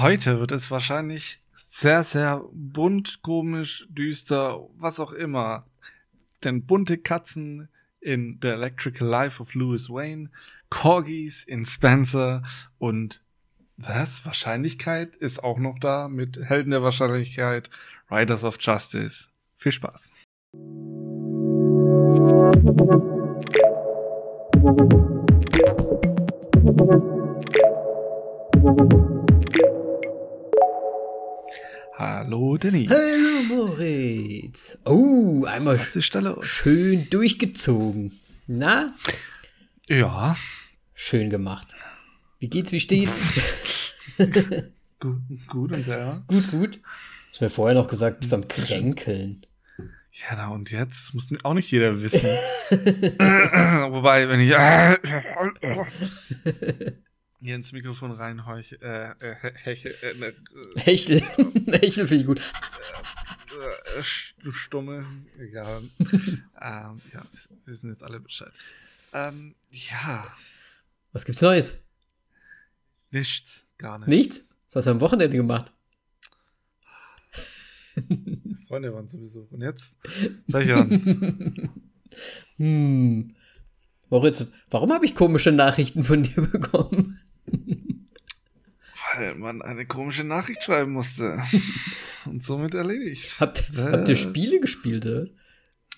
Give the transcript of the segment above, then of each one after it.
Heute wird es wahrscheinlich sehr, sehr bunt, komisch, düster, was auch immer. Denn bunte Katzen in The Electrical Life of Louis Wayne, Corgis in Spencer und was? Wahrscheinlichkeit ist auch noch da mit Helden der Wahrscheinlichkeit, Riders of Justice. Viel Spaß. Hallo Danny. Hallo Moritz. Oh, einmal Was ist da los? schön durchgezogen. Na, Ja, schön gemacht. Wie geht's, wie steht's? gut, gut und selber. gut, gut. Hast mir vorher noch gesagt, bist am Kränkeln. Ja, na und jetzt muss auch nicht jeder wissen. Wobei, wenn ich hier ins Mikrofon reinheuche, äh, äh, heche, äh, ne, Hechel. Hechel finde ich gut. äh, st- stumme, egal. ähm, ja, wir wissen jetzt alle Bescheid. Ähm, ja, Was gibt's Neues? nichts, gar nichts. Nichts? Was hast du am Wochenende gemacht? Freunde waren zu Besuch. Und jetzt Lächelnd. Hm. Moritz, warum habe ich komische Nachrichten von dir bekommen? Weil man eine komische Nachricht schreiben musste. Und somit erledigt. Habt, habt ihr Was? Spiele gespielt? Oder?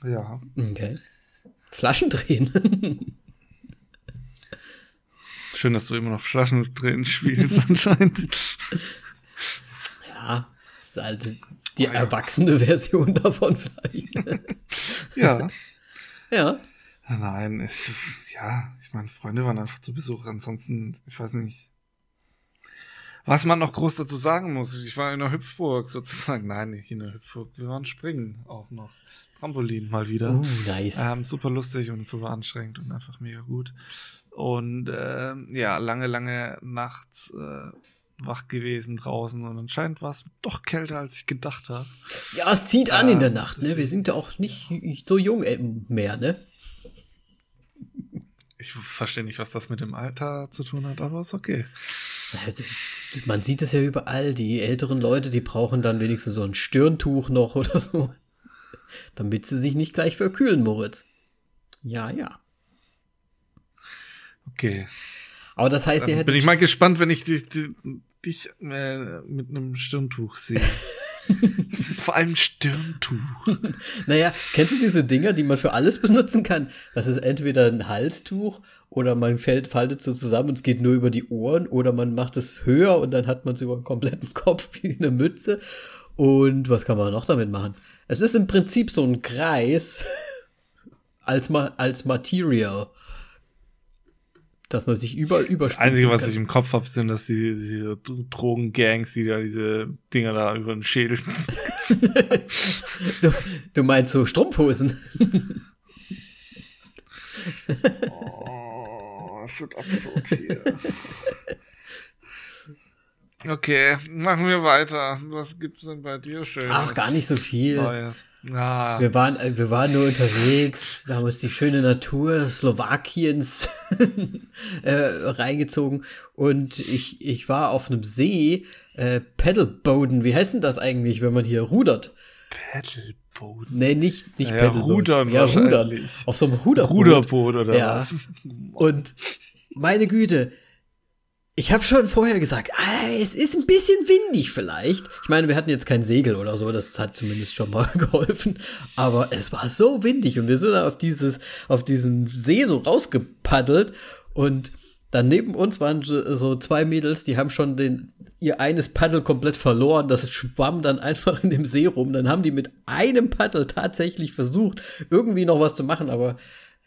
Ja. Okay. Flaschen drehen. Schön, dass du immer noch Flaschen drin spielst anscheinend. ja, das ist halt die Ah, ja. erwachsene Version davon vielleicht. Ja. ja. Nein, ich, ja, ich meine, Freunde waren einfach zu Besuch. Ansonsten, ich weiß nicht, was man noch groß dazu sagen muss. Ich war in der Hüpfburg sozusagen. Nein, nicht in der Hüpfburg. Wir waren springen auch noch. Trampolin mal wieder. Oh, nice. Ähm, super lustig und super anstrengend und einfach mega gut. Und ähm, ja, lange, lange nachts äh, wach gewesen draußen und anscheinend war es doch kälter, als ich gedacht habe. Ja, es zieht an in der Ähm, Nacht, ne? Wir sind ja auch nicht so jung äh, mehr, ne? Ich verstehe nicht, was das mit dem Alter zu tun hat, aber ist okay. Also, Man sieht es ja überall. Die älteren Leute, die brauchen dann wenigstens so ein Stirntuch noch oder so. Damit sie sich nicht gleich verkühlen, Moritz. Ja, ja. Okay. Aber das heißt, ihr Dann bin hättet. ich mal gespannt, wenn ich dich, dich, dich äh, mit einem Stirntuch sehe. Das ist vor allem Stirntuch. Naja, kennst du diese Dinger, die man für alles benutzen kann? Das ist entweder ein Halstuch oder man fällt, faltet so zusammen und es geht nur über die Ohren oder man macht es höher und dann hat man es über den kompletten Kopf wie eine Mütze. Und was kann man noch damit machen? Es ist im Prinzip so ein Kreis als, Ma als Material, dass man sich über über Das Einzige, was ich im Kopf habe, sind, dass die, diese Drogengangs, die da diese Dinger da über den Schädel. du, du meinst so Strumpfhosen? Oh, es wird absurd hier. Okay, machen wir weiter. Was gibt's denn bei dir schön? Ach, gar nicht so viel. Neues. Ah, Wir waren, äh, wir waren nur unterwegs, wir haben uns die schöne Natur Slowakiens äh, reingezogen und ich, ich war auf einem See, äh, Paddleboden, wie heißt denn das eigentlich, wenn man hier rudert? Paddleboot. Nee, nicht, nicht Ja, Paddleboard. rudern ja, rudern. Auf so einem Ruderboot. Ruderboot oder Ja. was? Und meine Güte, ich habe schon vorher gesagt, ah, es ist ein bisschen windig vielleicht. Ich meine, wir hatten jetzt kein Segel oder so, das hat zumindest schon mal geholfen. Aber es war so windig und wir sind auf dieses, auf diesen See so rausgepaddelt und dann neben uns waren so so zwei Mädels, die haben schon den, ihr eines Paddel komplett verloren. Das schwamm dann einfach in dem See rum. Dann haben die mit einem Paddel tatsächlich versucht, irgendwie noch was zu machen, aber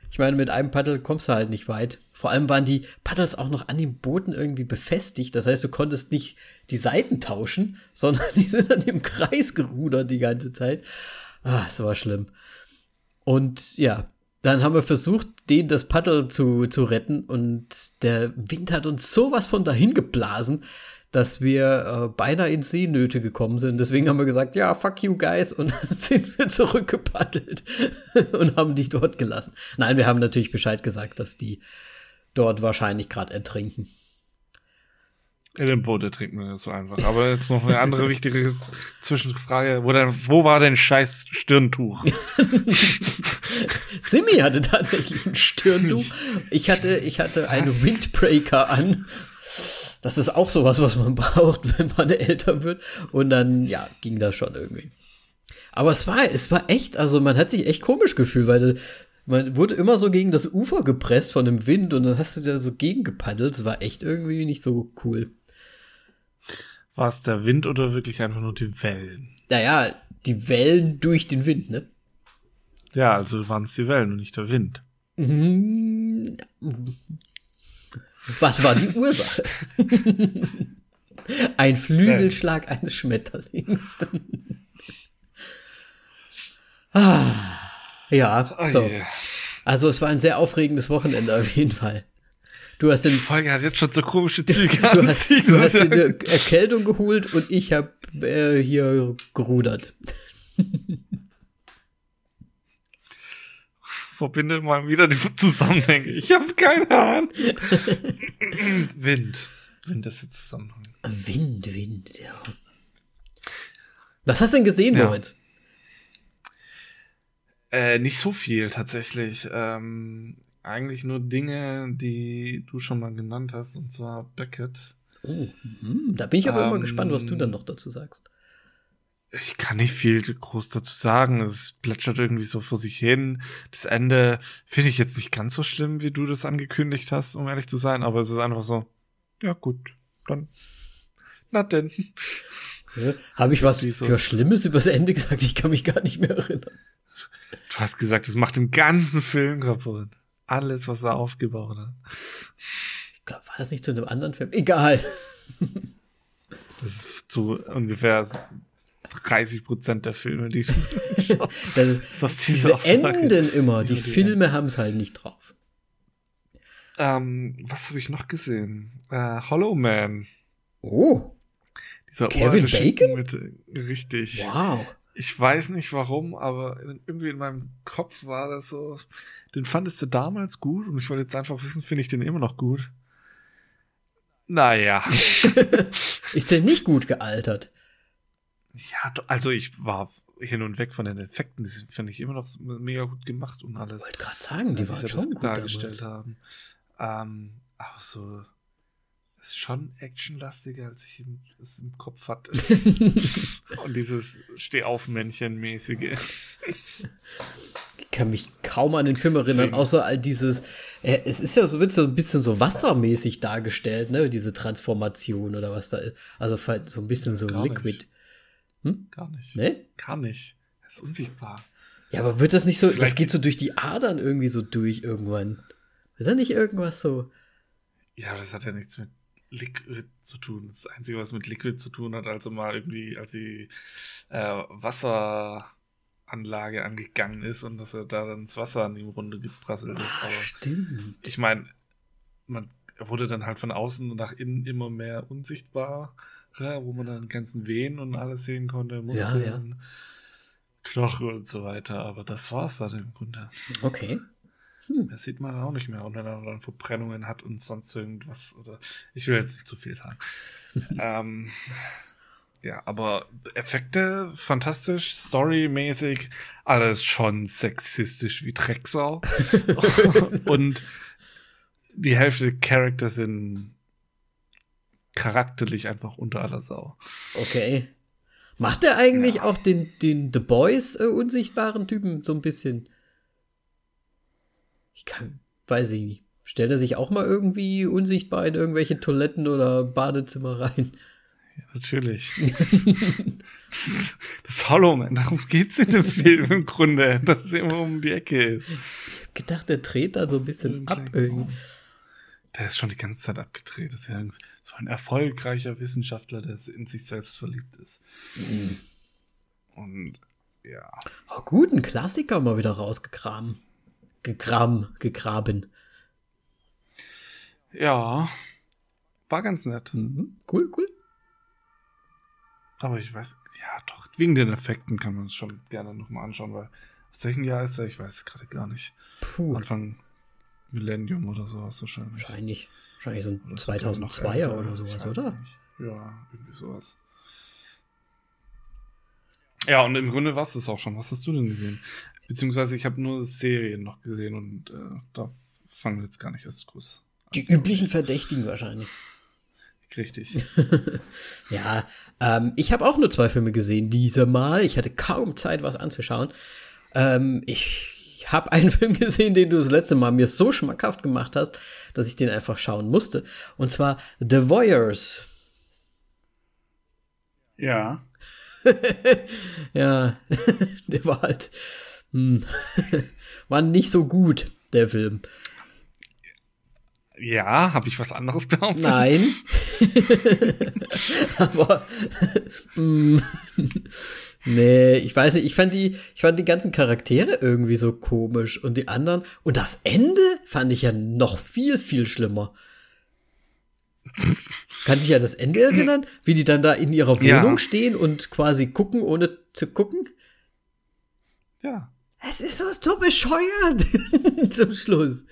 ich meine, mit einem Paddel kommst du halt nicht weit. Vor allem waren die Paddels auch noch an den Booten irgendwie befestigt. Das heißt, du konntest nicht die Seiten tauschen, sondern die sind dann im Kreis gerudert die ganze Zeit. Ah, es war schlimm. Und ja, dann haben wir versucht, denen das Paddel zu, zu retten und der Wind hat uns sowas von dahin geblasen, dass wir äh, beinahe in Seenöte gekommen sind. Deswegen haben wir gesagt, ja, fuck you guys und dann sind wir zurückgepaddelt und haben die dort gelassen. Nein, wir haben natürlich Bescheid gesagt, dass die dort wahrscheinlich gerade ertrinken. Ellenbo, der trinkt mir das so einfach. Aber jetzt noch eine andere wichtige Zwischenfrage. Wo, denn, wo war denn scheiß Stirntuch? Simi hatte tatsächlich ein Stirntuch. Ich hatte, ich hatte einen? Windbreaker an. Das ist auch sowas, was man braucht, wenn man älter wird. Und dann, ja, ging das schon irgendwie. Aber es war, es war echt, also man hat sich echt komisch gefühlt, weil man wurde immer so gegen das Ufer gepresst von dem Wind und dann hast du da so gegengepaddelt. Es war echt irgendwie nicht so cool. War es der Wind oder wirklich einfach nur die Wellen? Naja, die Wellen durch den Wind, ne? Ja, also waren es die Wellen und nicht der Wind. Mhm. Was war die Ursache? Ein Flügelschlag eines Schmetterlings. ah, ja, Oh so. je. Also es war ein sehr aufregendes Wochenende auf jeden Fall. Du hast Die den, Folge hat jetzt schon so komische Züge. du hast, du hast dir eine Erkältung geholt und ich habe äh, hier gerudert. Verbindet mal wieder die Zusammenhänge. Ich habe keine Ahnung. Wind. Wind ist jetzt Zusammenhang. Wind, Wind, ja. Was hast du denn gesehen, Ja. Moritz? Äh, nicht so viel tatsächlich. Ähm, eigentlich nur Dinge, die du schon mal genannt hast, und zwar Beckett. Oh, hm, da bin ich aber immer Ähm, gespannt, was du dann noch dazu sagst. Ich kann nicht viel groß dazu sagen. Es plätschert irgendwie so vor sich hin. Das Ende finde ich jetzt nicht ganz so schlimm, wie du das angekündigt hast, um ehrlich zu sein, aber es ist einfach so, ja gut, dann. Na denn. Ja, Habe ich was für Schlimmes übers Ende gesagt? Ich kann mich gar nicht mehr erinnern. Du hast gesagt, es macht den ganzen Film kaputt. Alles, was er aufgebaut hat. Ich glaube, war das nicht zu einem anderen Film? Egal. Das ist zu ungefähr 30 Prozent der Filme, die du Das ist, ist diese Aussage? enden immer. Die die Filme haben es halt nicht drauf. Ähm, was habe ich noch gesehen? Äh, Hollow Man. Oh, Dieser Kevin Bacon? Mit, äh, richtig. wow. Ich weiß nicht warum, aber irgendwie in meinem Kopf war das so. Den fandest du damals gut und ich wollte jetzt einfach wissen, finde ich den immer noch gut? Naja. Ist der nicht gut gealtert? Ja, also ich war hin und weg von den Effekten. Die finde ich, immer noch mega gut gemacht und alles. Ich wollte gerade sagen, die wie waren sie schon gut dargestellt damals. haben. Ähm, auch so. Ist schon actionlastiger, als ich im, es im Kopf hatte. und dieses Steh-auf-Männchen-mäßige. Ich kann mich kaum an den Film erinnern, Deswegen. außer all dieses. Äh, es ist ja so, wird so ein bisschen so wassermäßig dargestellt, ne? Diese Transformation oder was da ist. Also so ein bisschen so Gar nicht. Liquid. Gar nicht. Ne? Gar nicht. Er ist unsichtbar. Ja, aber wird das nicht so, das Vielleicht- geht so durch die Adern irgendwie so durch irgendwann. Wird da nicht irgendwas so? Ja, aber das hat ja nichts mit Liquid zu tun. Das Einzige, was mit Liquid zu tun hat, also mal irgendwie, als die äh, Wasseranlage angegangen ist und dass er da dann ins Wasser an ihm runde geprasselt ist. Aber stimmt. ich meine, man er wurde dann halt von außen und nach innen immer mehr unsichtbarer, wo man dann ganzen Venen und alles sehen konnte, Muskeln, ja. Knochen und so weiter. Aber das war's dann im Grunde. Okay. Das sieht man auch nicht mehr. Und wenn er dann Verbrennungen hat und sonst irgendwas. Oder ich will jetzt nicht zu viel sagen. ähm, ja, aber Effekte fantastisch, storymäßig, alles schon sexistisch wie Drecksau. und die Hälfte der Charakter sind charakterlich einfach unter aller Sau. Okay. Macht er eigentlich Ja. auch den, den The Boys äh, unsichtbaren Typen so ein bisschen? Ich kann, weiß ich nicht. Stellt er sich auch mal irgendwie unsichtbar in irgendwelche Toiletten oder Badezimmer rein? Ja, natürlich. das Hollow Man, darum geht's in dem Film im Grunde, dass es immer um die Ecke ist. Ich hab gedacht, der dreht da so ein bisschen Im ab kleinen irgendwie. Der ist schon die ganze Zeit abgedreht. Das ist ja so ein erfolgreicher Wissenschaftler, der in sich selbst verliebt ist. Mhm. Und ja, Oh, gut, ein Klassiker mal wieder rausgekramt. Gekram, gegraben. ja, war ganz nett. Mhm. Cool, cool. Aber ich weiß, ja doch, wegen den Effekten kann man es schon gerne nochmal anschauen, weil aus welchem Jahr ist er? Ich weiß es gerade gar nicht. Puh, Anfang Millennium oder sowas wahrscheinlich. wahrscheinlich. Wahrscheinlich so ein Oder ist 2002er noch oder sowas, oder? nicht. Ja, irgendwie sowas. Ja, und im Grunde war es das auch schon. Was hast du denn gesehen? Beziehungsweise ich habe nur Serien noch gesehen und äh, da fangen wir jetzt gar nicht erst groß. Die üblichen Verdächtigen wahrscheinlich. Richtig. Ja, ähm, ich habe auch nur zwei Filme gesehen diesmal. Ich hatte kaum Zeit, was anzuschauen. Ähm, ich habe einen Film gesehen, den du das letzte Mal mir so schmackhaft gemacht hast, dass ich den einfach schauen musste. Und zwar The Voyeurs. ja. Ja, der war halt. Hm, war nicht so gut, der Film. Ja, habe ich was anderes behauptet? Nein. Aber mm, nee, ich weiß nicht, ich fand die ich fand die ganzen Charaktere irgendwie so komisch und die anderen und das Ende fand ich ja noch viel viel schlimmer. Kann sich ja das Ende erinnern, wie die dann da in ihrer Ja. Wohnung stehen und quasi gucken, ohne zu gucken? Ja. Es ist so, so bescheuert zum Schluss.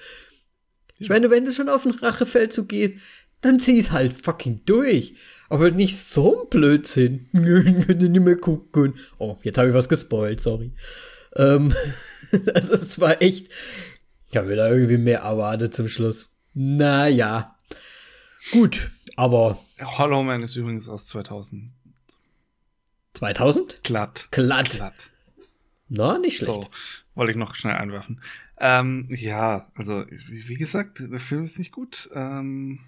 Ich meine, wenn du schon auf den Rachefeldzug gehst, dann zieh's halt fucking durch. Aber nicht so ein Blödsinn. Ich könnte nicht mehr gucken. Oh, jetzt habe ich was gespoilt, sorry. Ähm, also es war echt. Ich habe mir da irgendwie mehr erwartet zum Schluss. Naja. Gut, aber Hollow Man ist übrigens aus 2000. 2000? Glatt. Glatt. Glatt. Na, nicht schlecht. So, wollte ich noch schnell einwerfen. Ähm, ja, also, wie, gesagt, der Film ist nicht gut. Ähm,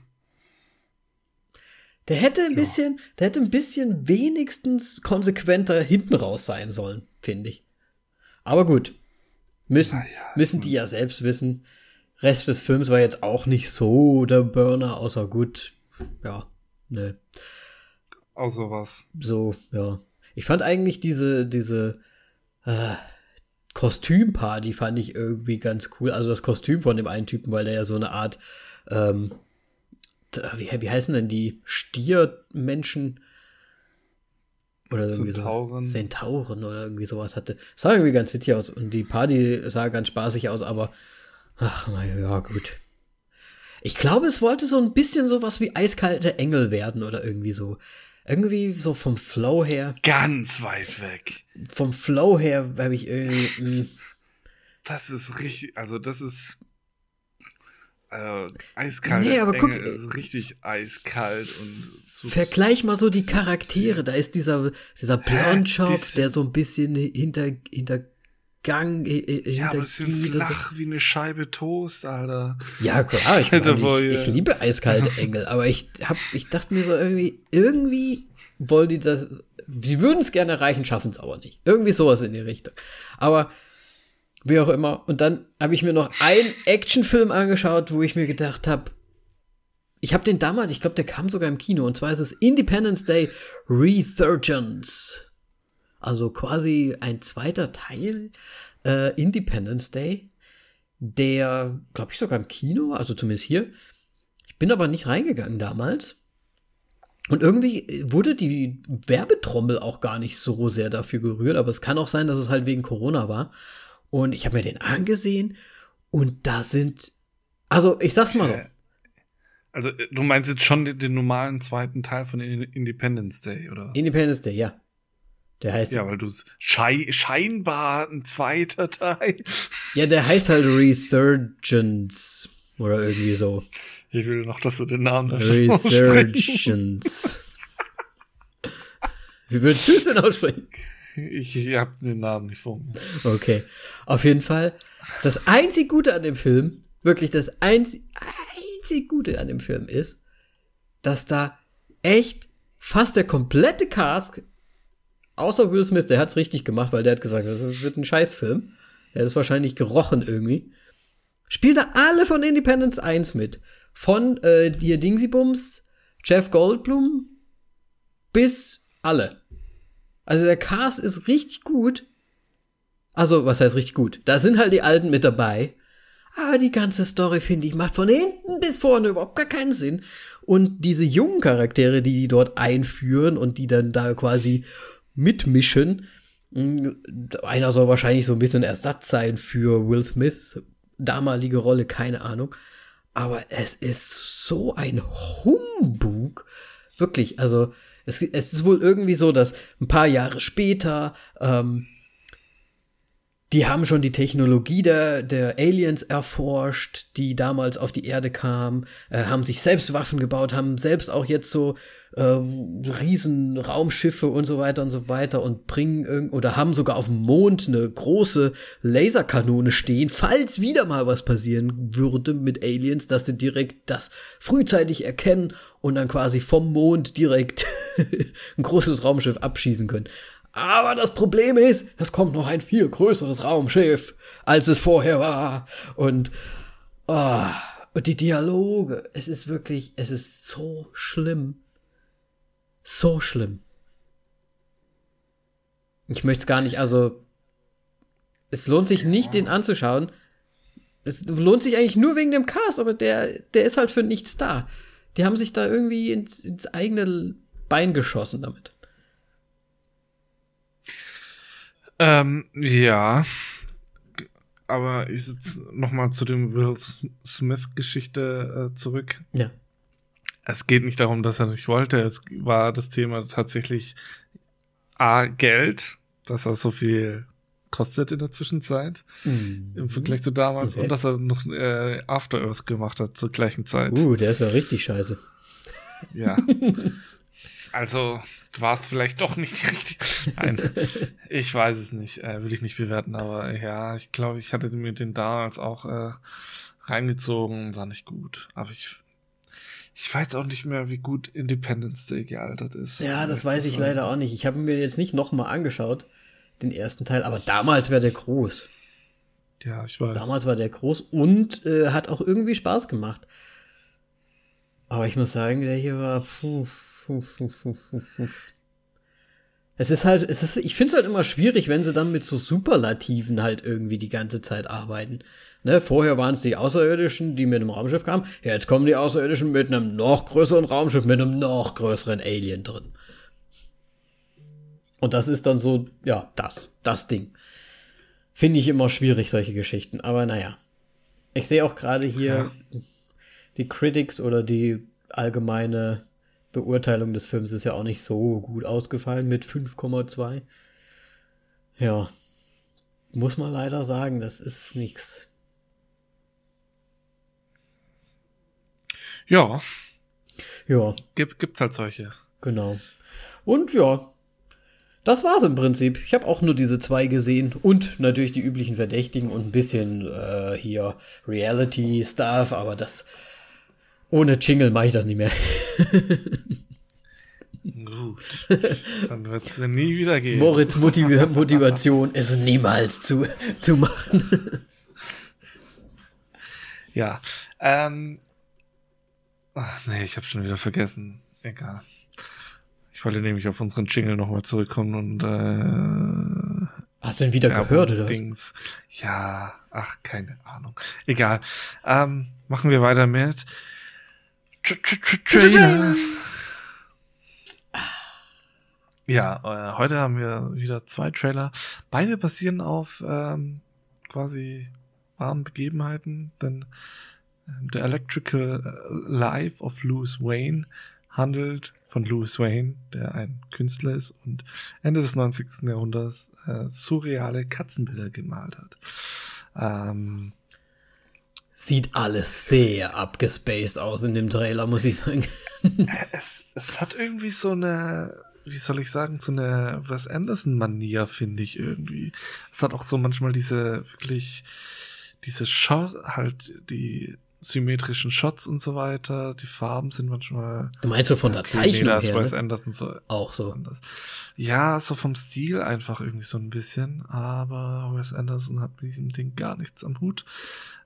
Der hätte ein bisschen, der hätte ein bisschen wenigstens konsequenter hinten raus sein sollen, finde ich. Aber gut. Müssen, Naja, müssen die ja selbst wissen. Rest des Films war jetzt auch nicht so der Burner, außer gut. Ja, ne. auch sowas. So, ja. Ich fand eigentlich diese, diese äh, Kostümparty fand ich irgendwie ganz cool. Also das Kostüm von dem einen Typen, weil der ja so eine Art, ähm, wie, wie heißen denn die Stiermenschen? Oder irgendwie Zentauren. so. Zentauren oder irgendwie sowas hatte. Sah irgendwie ganz witzig aus und die Party sah ganz spaßig aus, aber ach, na ja, gut. Ich glaube, es wollte so ein bisschen sowas wie eiskalte Engel werden oder irgendwie so. Irgendwie so vom Flow her. Ganz weit weg. Vom Flow her habe ich irgendwie. mm, Das ist richtig, also das ist äh, eiskalt. Nee, aber guck- Engel ist richtig eiskalt und so Vergleich mal so die Charaktere. Da ist dieser, dieser Blondschopf, der so ein bisschen hinter, hintergang, äh, äh, Ja, aber es sind und so. flach wie eine Scheibe Toast, Alter. Ja, klar, ich, meine, ich, ich liebe eiskalte Engel, aber ich hab, ich dachte mir so irgendwie, irgendwie wollen die das, sie würden es gerne erreichen, schaffen es aber nicht. Irgendwie sowas in die Richtung. Aber wie auch immer. Und dann habe ich mir noch einen Actionfilm angeschaut, wo ich mir gedacht habe, ich habe den damals, ich glaube, der kam sogar im Kino, und zwar ist es Independence Day Resurgence. Also quasi ein zweiter Teil äh, Independence Day der, glaube ich, sogar im Kino, also zumindest hier. Ich bin aber nicht reingegangen damals. Und irgendwie wurde die Werbetrommel auch gar nicht so sehr dafür gerührt, aber es kann auch sein, dass es halt wegen Corona war. Und ich habe mir den angesehen und da sind, also ich sag's mal so, Äh, Also, äh, du meinst jetzt schon den, den normalen zweiten Teil von In- Independence Day, oder was? Independence Day, ja. Der heißt, ja, ja, weil du schei scheinbar ein zweiter Teil. der heißt halt Resurgence oder irgendwie so. Ich will noch, dass du den Namen. Resurgence. Wie würdest du es denn aussprechen? Ich, ich hab den Namen nicht vor mir. Okay. Auf jeden Fall, das einzig Gute an dem Film, wirklich das einzig, einzig Gute an dem Film ist, dass da echt fast der komplette Cast, außer Will Smith, der hat's richtig gemacht, weil der hat gesagt, das wird ein Scheißfilm. Der hat es wahrscheinlich gerochen irgendwie. Spielen da alle von Independence 1 mit. Von äh, dir Dingsybums, Jeff Goldblum bis alle. Also der Cast ist richtig gut. Also, was heißt richtig gut? Da sind halt die Alten mit dabei. Aber die ganze Story, finde ich, macht von hinten bis vorne überhaupt gar keinen Sinn. Und diese jungen Charaktere, die die dort einführen und die dann da quasi mitmischen, mh, einer soll wahrscheinlich so ein bisschen Ersatz sein für Will Smith, damalige Rolle, keine Ahnung. aber es ist so ein Humbug. Wirklich, also es, es ist wohl irgendwie so, dass ein paar Jahre später ähm, die haben schon die Technologie der, der Aliens erforscht, die damals auf die Erde kamen, äh, haben sich selbst Waffen gebaut, haben selbst auch jetzt so äh, riesen Raumschiffe und so weiter und so weiter und bringen oder haben sogar auf dem Mond eine große Laserkanone stehen, falls wieder mal was passieren würde mit Aliens, dass sie direkt das frühzeitig erkennen und dann quasi vom Mond direkt ein großes Raumschiff abschießen können. Aber das Problem ist, es kommt noch ein viel größeres Raumschiff, als es vorher war. Und, oh, und die Dialoge, es ist wirklich, es ist so schlimm. So schlimm. Ich möchte es gar nicht, also, es lohnt sich nicht, den anzuschauen. Es lohnt sich eigentlich nur wegen dem Cast, aber der, der ist halt für nichts da. Die haben sich da irgendwie ins, ins eigene Bein geschossen damit. Ähm, ja. Aber ich sitze nochmal zu dem Will Smith-Geschichte äh, zurück. Ja. Es geht nicht darum, dass er nicht wollte. Es war das Thema tatsächlich A, Geld, dass er so viel kostet in der Zwischenzeit mhm. im Vergleich zu damals okay. und dass er noch äh, After Earth gemacht hat zur gleichen Zeit. Uh, der ist ja richtig scheiße. Ja. also war es vielleicht doch nicht die richtige. Nein, ich weiß es nicht, äh, will ich nicht bewerten, aber ja, ich glaube, ich hatte mir den damals auch äh, reingezogen, war nicht gut. Aber ich, ich weiß auch nicht mehr, wie gut Independence Day gealtert ist. Ja, das weiß ich leider auch nicht. Ich habe mir jetzt nicht nochmal angeschaut, den ersten Teil, aber damals wäre der groß. Ja, ich weiß. Damals war der groß und äh, hat auch irgendwie Spaß gemacht. Aber ich muss sagen, der hier war. Puh, es ist halt, es ist, ich finde es halt immer schwierig, wenn sie dann mit so Superlativen halt irgendwie die ganze Zeit arbeiten. Ne, vorher waren es die Außerirdischen, die mit einem Raumschiff kamen. Ja, jetzt kommen die Außerirdischen mit einem noch größeren Raumschiff, mit einem noch größeren Alien drin. Und das ist dann so, ja, das, das Ding. Finde ich immer schwierig, solche Geschichten. Aber naja. Ich sehe auch gerade hier ja. die Critics oder die allgemeine Beurteilung des Films ist ja auch nicht so gut ausgefallen mit 5,2. Ja, muss man leider sagen, das ist nichts. Ja. Ja. Gibt, gibt's halt solche. Genau. Und ja, das war's im Prinzip. Ich habe auch nur diese zwei gesehen und natürlich die üblichen Verdächtigen und ein bisschen äh, hier Reality-Stuff, aber das ohne Jingle mache ich das nicht mehr. Gut. Dann wird es nie wieder gehen. Moritz Motiv Motivation, es niemals zu, zu machen. ja. Ähm. Ach nee, ich habe schon wieder vergessen. Egal. Ich wollte nämlich auf unseren Jingle nochmal zurückkommen und äh, Hast du ihn wieder gehört, oder? Dings. Ja, ach, keine Ahnung. Egal. Ähm, machen wir weiter mit Trailers. Ja, äh, heute haben wir wieder zwei Trailer. Beide basieren auf ähm, quasi wahren Begebenheiten, denn äh, The Electrical Life of Louis Wayne handelt von Louis Wayne, der ein Künstler ist und Ende des 90. Jahrhunderts äh, surreale Katzenbilder gemalt hat. Ähm, Sieht alles sehr abgespaced aus in dem Trailer, muss ich sagen. es, es hat irgendwie so eine, wie soll ich sagen, so eine Wes Anderson-Manier, finde ich irgendwie. Es hat auch so manchmal diese wirklich, diese Shot, halt die symmetrischen Shots und so weiter. Die Farben sind manchmal. Du meinst so von der Zeichnung her? Wes ne? Anderson so auch so. Anders. Ja, so vom Stil einfach irgendwie so ein bisschen. Aber Wes Anderson hat mit diesem Ding gar nichts am Hut.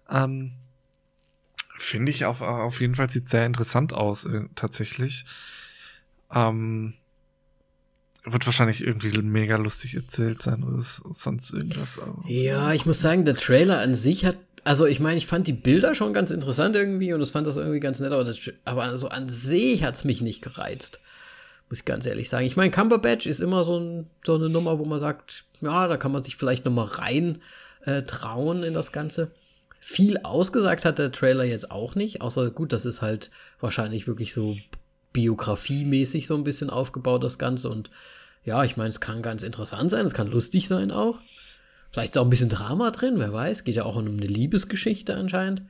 Ähm, Finde ich auf, auf jeden Fall sieht sehr interessant aus, äh, tatsächlich. Ähm, wird wahrscheinlich irgendwie mega lustig erzählt sein oder sonst irgendwas. ja, ich muss sagen, der Trailer an sich hat, also ich meine, ich fand die Bilder schon ganz interessant irgendwie und ich fand das irgendwie ganz nett, aber, das, aber also an sich hat es mich nicht gereizt. Muss ich ganz ehrlich sagen. Ich meine, Cumberbatch ist immer so, ein, so, eine Nummer, wo man sagt, ja, da kann man sich vielleicht noch mal rein äh, trauen in das Ganze. Viel ausgesagt hat der Trailer jetzt auch nicht, außer gut, das ist halt wahrscheinlich wirklich so biografiemäßig so ein bisschen aufgebaut, das Ganze. Und ja, ich meine, es kann ganz interessant sein, es kann lustig sein auch. Vielleicht ist auch ein bisschen Drama drin, wer weiß. Geht ja auch um eine Liebesgeschichte anscheinend.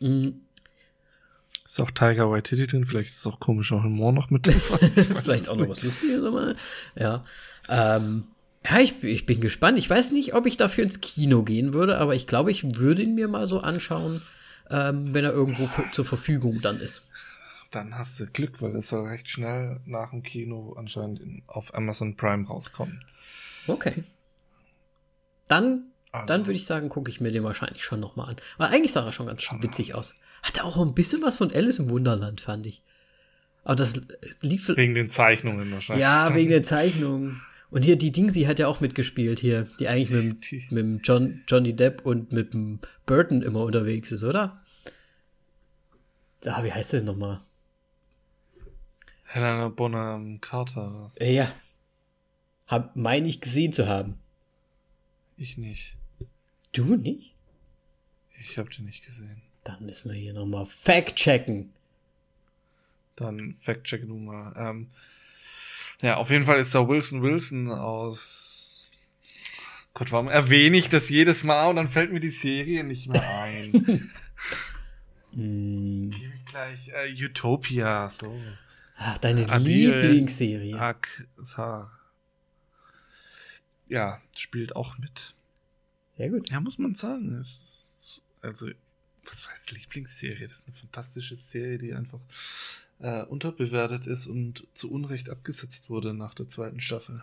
Mhm. Ist auch Tiger Waititi drin, vielleicht ist es auch komischer Humor noch mit drin. vielleicht auch noch was Lustiges immer. Ja. Ähm, ja, ich, ich bin gespannt. Ich weiß nicht, ob ich dafür ins Kino gehen würde, aber ich glaube, ich würde ihn mir mal so anschauen, ähm, wenn er irgendwo zur Verfügung dann ist. Dann hast du Glück, weil es soll recht schnell nach dem Kino anscheinend in, auf Amazon Prime rauskommen. Okay. Dann, also. dann würde ich sagen, gucke ich mir den wahrscheinlich schon nochmal an. Weil eigentlich sah er schon ganz schon witzig mal. aus. Hatte auch ein bisschen was von Alice im Wunderland, fand ich. Aber das liegt Wegen den Zeichnungen wahrscheinlich. Ja, wegen den Zeichnungen. Und hier die Dingsy hat ja auch mitgespielt hier, die eigentlich mit, die. mit dem John, Johnny Depp und mit dem Burton immer unterwegs ist, oder? Ah, wie heißt der denn nochmal? Helena Bonham Carter. Das. Ja. Hab, meine ich gesehen zu haben. Ich nicht. Du nicht? Ich habe den nicht gesehen. Dann müssen wir hier nochmal fact-checken. Dann fact-checken du mal. Ähm, ja, auf jeden Fall ist da Wilson Wilson aus. Gott, warum erwähne ich das jedes Mal und dann fällt mir die Serie nicht mehr ein? Gebe ich gleich äh, Utopia, so. Ach, deine Adil Lieblingsserie. Aksar. Ja, spielt auch mit. Sehr gut. Ja, muss man sagen. Ist, also, was weiß Lieblingsserie? Das ist eine fantastische Serie, die einfach äh, unterbewertet ist und zu Unrecht abgesetzt wurde nach der zweiten Staffel.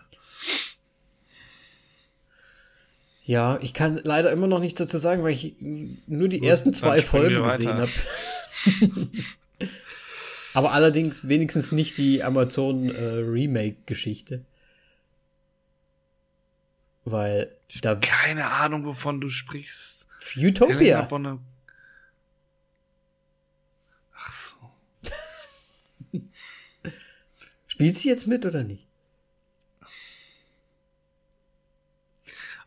Ja, ich kann leider immer noch nichts dazu sagen, weil ich nur die Gut, ersten zwei Folgen gesehen habe. Aber allerdings wenigstens nicht die Amazon äh, Remake-Geschichte. Weil da. Keine Ahnung, wovon du sprichst. Utopia. Ach so. Spielt sie jetzt mit oder nicht?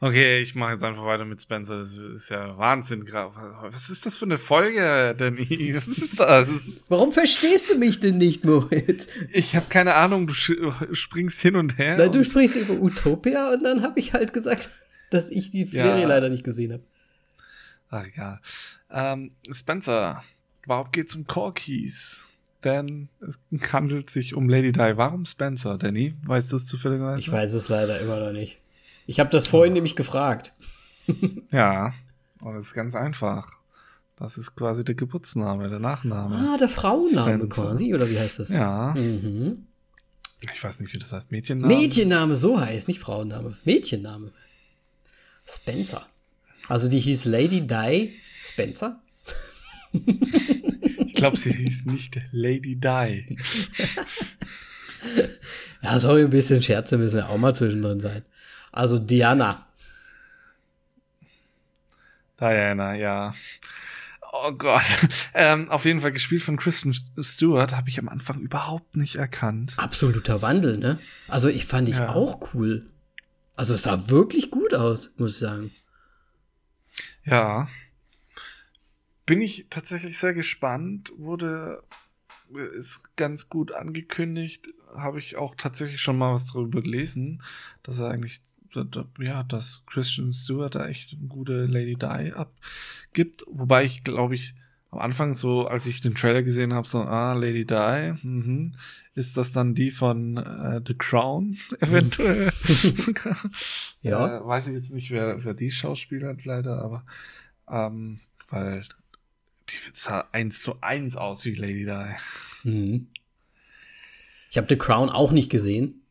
Okay, ich mache jetzt einfach weiter mit Spencer. Das ist ja Wahnsinn. Was ist das für eine Folge, Danny? Was ist das? Warum verstehst du mich denn nicht, Moritz? Ich habe keine Ahnung. Du springst hin und her. Nein, du sprichst über Utopia und dann habe ich halt gesagt, dass ich die Serie ja. leider nicht gesehen habe. Ach ja. Ähm, Spencer, warum geht's um Corkies? Denn es handelt sich um Lady Di. Warum Spencer, Danny? Weißt du es zufälligerweise? Ich weiß es leider immer noch nicht. Ich habe das vorhin oh. nämlich gefragt. ja, und es ist ganz einfach. Das ist quasi der Geburtsname, der Nachname. Ah, der Frauenname Spencer. quasi, oder wie heißt das? Ja. Mhm. Ich weiß nicht, wie das heißt. Mädchenname? Mädchenname, so heißt, nicht Frauenname. Mädchenname. Spencer. Also die hieß Lady Di Spencer? ich glaube, sie hieß nicht Lady Di. ja, sorry, ein bisschen Scherze müssen ja auch mal zwischendrin sein. Also Diana. Diana, ja. Oh Gott. Ähm, auf jeden Fall gespielt von Kristen Stewart habe ich am Anfang überhaupt nicht erkannt. Absoluter Wandel, ne? Also ich fand ich ja. auch cool. Also es sah wirklich gut aus, muss ich sagen. Ja. Bin ich tatsächlich sehr gespannt. Wurde ist ganz gut angekündigt. Habe ich auch tatsächlich schon mal was darüber gelesen, dass er eigentlich ja, dass Christian Stewart da echt eine gute Lady Di abgibt. Wobei ich, glaube ich, am Anfang so, als ich den Trailer gesehen habe, so, ah, Lady Di, mhm. ist das dann die von äh, The Crown eventuell? ja. Äh, weiß ich jetzt nicht, wer, wer die Schauspieler hat, leider, aber ähm, weil die sah eins zu eins aus wie Lady Di. Mhm. Ich habe The Crown auch nicht gesehen.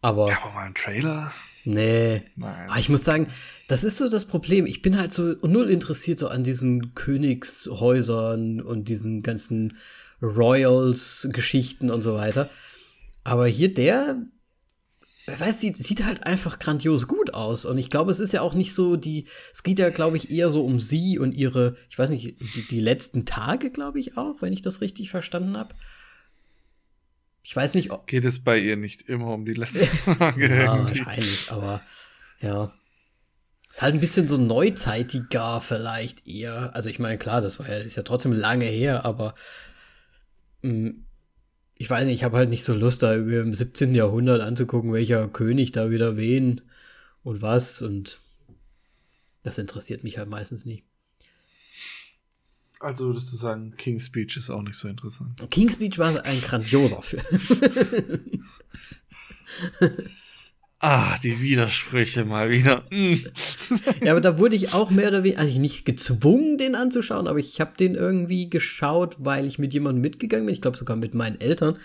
Aber. Ja, aber mal ein Trailer? Nee. Nein. Aber ich muss sagen, das ist so das Problem. Ich bin halt so null interessiert so an diesen Königshäusern und diesen ganzen Royals-Geschichten und so weiter. Aber hier der, weiß sieht, sieht halt einfach grandios gut aus. Und ich glaube, es ist ja auch nicht so die, es geht ja, glaube ich, eher so um sie und ihre, ich weiß nicht, die, die letzten Tage, glaube ich auch, wenn ich das richtig verstanden habe. Ich weiß nicht, ob. Geht es bei ihr nicht immer um die letzten Tage? ja, wahrscheinlich, aber ja. Ist halt ein bisschen so neuzeitiger vielleicht eher. Also ich meine, klar, das war ja, ist ja trotzdem lange her, aber mh, mm, ich weiß nicht, ich habe halt nicht so Lust, da im 17. Jahrhundert anzugucken, welcher König da wieder wen und was und das interessiert mich halt meistens nicht. Also würdest du sagen, King's Speech ist auch nicht so interessant. King's Speech war ein grandioser Film. ah, die Widersprüche mal wieder. Mm. ja, aber da wurde ich auch mehr oder weniger, also nicht gezwungen, den anzuschauen, aber ich habe den irgendwie geschaut, weil ich mit jemandem mitgegangen bin. Ich glaube sogar mit meinen Eltern.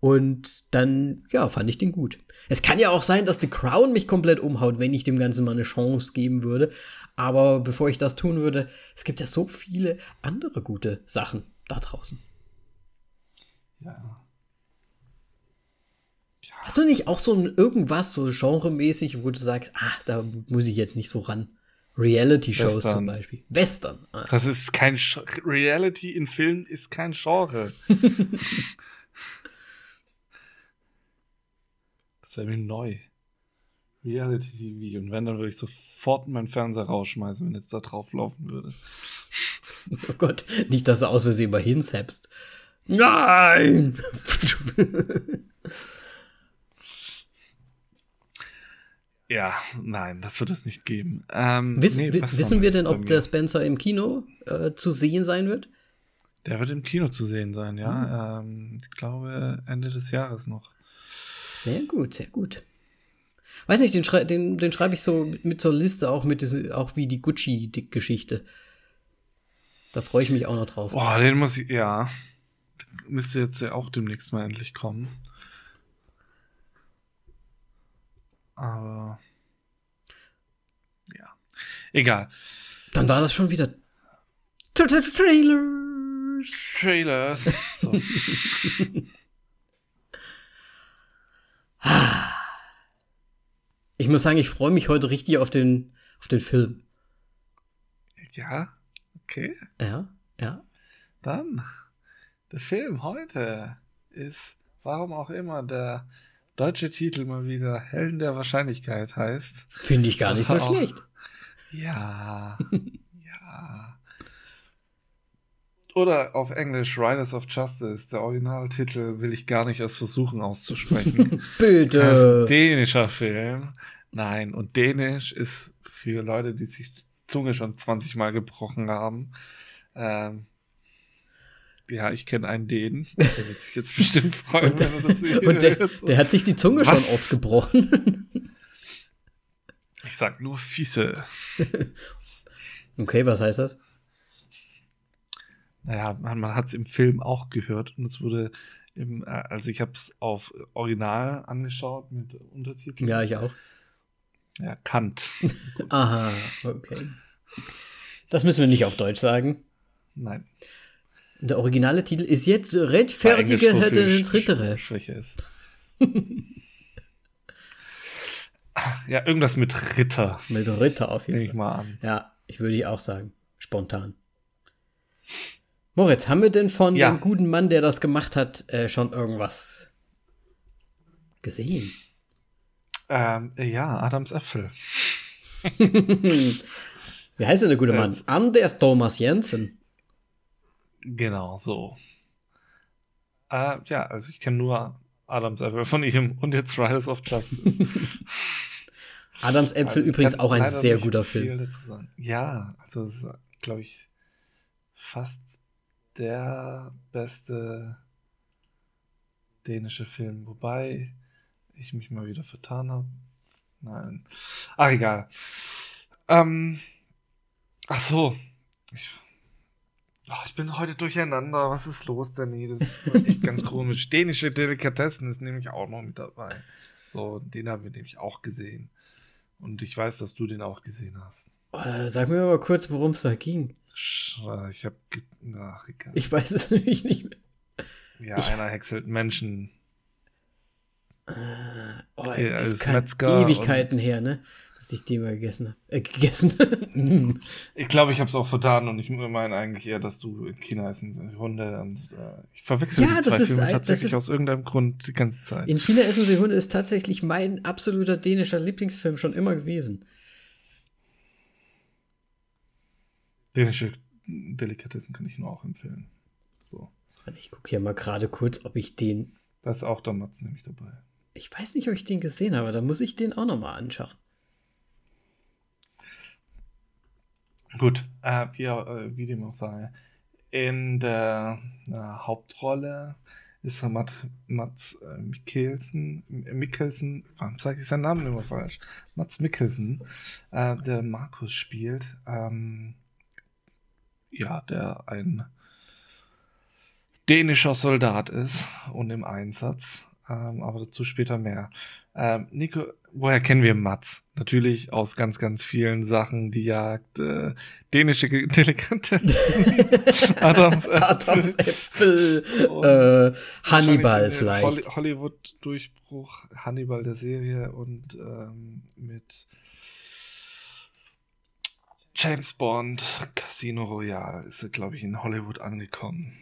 Und dann, ja, fand ich den gut. Es kann ja auch sein, dass The Crown mich komplett umhaut, wenn ich dem Ganzen mal eine Chance geben würde. Aber bevor ich das tun würde, es gibt ja so viele andere gute Sachen da draußen. Ja. Hast du nicht auch so ein irgendwas, so genremäßig, wo du sagst, ah, da muss ich jetzt nicht so ran? Reality-Shows zum Beispiel. Western. Ah. Das ist kein Sch Reality in Filmen ist kein Genre. das wäre mir neu. Reality TV. Und wenn, dann würde ich sofort meinen Fernseher rausschmeißen, wenn jetzt da drauf laufen würde. Oh Gott, nicht, dass du aus Versehen mal hinsetzt. Nein! ja, nein, das wird es nicht geben. Ähm, Wiss, nee, wissen wir denn, ob der Spencer im Kino äh, zu sehen sein wird? Der wird im Kino zu sehen sein, ja. Mhm. Ähm, ich glaube Ende des Jahres noch. Sehr gut, sehr gut. Weiß nicht, den, schrei den, den schreibe ich so mit zur Liste, auch mit diese, auch wie die Gucci-Geschichte. Da freue ich mich auch noch drauf. Boah, den muss ich, ja. Müsste jetzt ja auch demnächst mal endlich kommen. Aber. Ja. Egal. Dann war das schon wieder. Trailers. Trailers. So. Ich muss sagen, ich freue mich heute richtig auf den, auf den Film. Ja, okay. Ja, ja. Dann, der Film heute ist, warum auch immer, der deutsche Titel mal wieder Helden der Wahrscheinlichkeit heißt. Finde ich gar nicht so auch, schlecht. Ja, ja. Oder auf Englisch Riders of Justice. Der Originaltitel will ich gar nicht erst versuchen auszusprechen. Bitte. Das ist ein dänischer Film. Nein, und Dänisch ist für Leute, die sich die Zunge schon 20 Mal gebrochen haben. Ähm, ja, ich kenne einen Dänen. Der wird sich jetzt bestimmt freuen, wenn er das sieht. Und der, der, hat sich die Zunge was? schon oft gebrochen. ich sag nur Fiese. Okay, was heißt das? Naja, man, man hat es im Film auch gehört und es wurde im, äh, also ich habe es auf Original angeschaut mit Untertiteln. Ja, ich auch. Ja, Kant. Aha, okay. Das müssen wir nicht auf Deutsch sagen. Nein. Der originale Titel ist jetzt Rechtfertige so Hedens Rittere. Schwäche ist. ja, irgendwas mit Ritter. Mit Ritter auf jeden Fall. Nehme ich mal an. Ja, ich würde auch sagen. Spontan. Moritz, haben wir denn von ja. dem guten Mann, der das gemacht hat, äh, schon irgendwas gesehen? Ähm, ja, Adams Äpfel. Wie heißt denn der gute Mann? Äh, Anders Thomas Jensen. Genau, so. Äh, ja, also ich kenne nur Adams Äpfel von ihm und jetzt Riders of Justice. Adams Äpfel also, übrigens auch ein sehr guter Film. Ja, also glaube ich fast der beste dänische Film. Wobei ich mich mal wieder vertan habe. Nein. Ach, egal. Ähm, ach so. Ich, oh, ich bin heute durcheinander. Was ist los, Danny? Das ist echt ganz komisch. Dänische Delikatessen ist nämlich auch noch mit dabei. So, den haben wir nämlich auch gesehen. Und ich weiß, dass du den auch gesehen hast. Äh, sag mir mal kurz, worum es da ging. Ich hab. Ach, egal. Ich weiß es nämlich nicht mehr. Ja, ich einer häckselt Menschen. Äh, oh, ja, ist kann Ewigkeiten her, ne? Dass ich die mal gegessen habe. Äh, gegessen. ich glaube, ich habe es auch vertan und ich meine eigentlich eher, dass du in China essen sie Hunde und äh, ich verwechsel ja, die zwei ist, Filme tatsächlich ist, aus irgendeinem Grund die ganze Zeit. In China essen sie Hunde ist tatsächlich mein absoluter dänischer Lieblingsfilm schon immer gewesen. Dänische Delikatessen kann ich nur auch empfehlen. So. Ich gucke hier mal gerade kurz, ob ich den. Da ist auch der Mats nämlich dabei. Ich weiß nicht, ob ich den gesehen habe, da muss ich den auch nochmal anschauen. Gut, äh, wie, äh, wie dem auch sei. In der äh, Hauptrolle ist Matt, Mats äh, Mikkelsen, Mikkelsen, warum sage ich seinen Namen immer falsch? Mats Mikkelsen, äh, der Markus spielt, ähm, ja, der ein dänischer Soldat ist und im Einsatz, ähm, aber dazu später mehr. Ähm, Nico, woher kennen wir Mats? Natürlich aus ganz, ganz vielen Sachen, die Jagd, äh, dänische Delikatessen, Adams Äpfel, Adams Äpfel äh, Hannibal vielleicht. Holly Hollywood-Durchbruch, Hannibal der Serie und ähm, mit James Bond, Casino Royale ist er, glaube ich, in Hollywood angekommen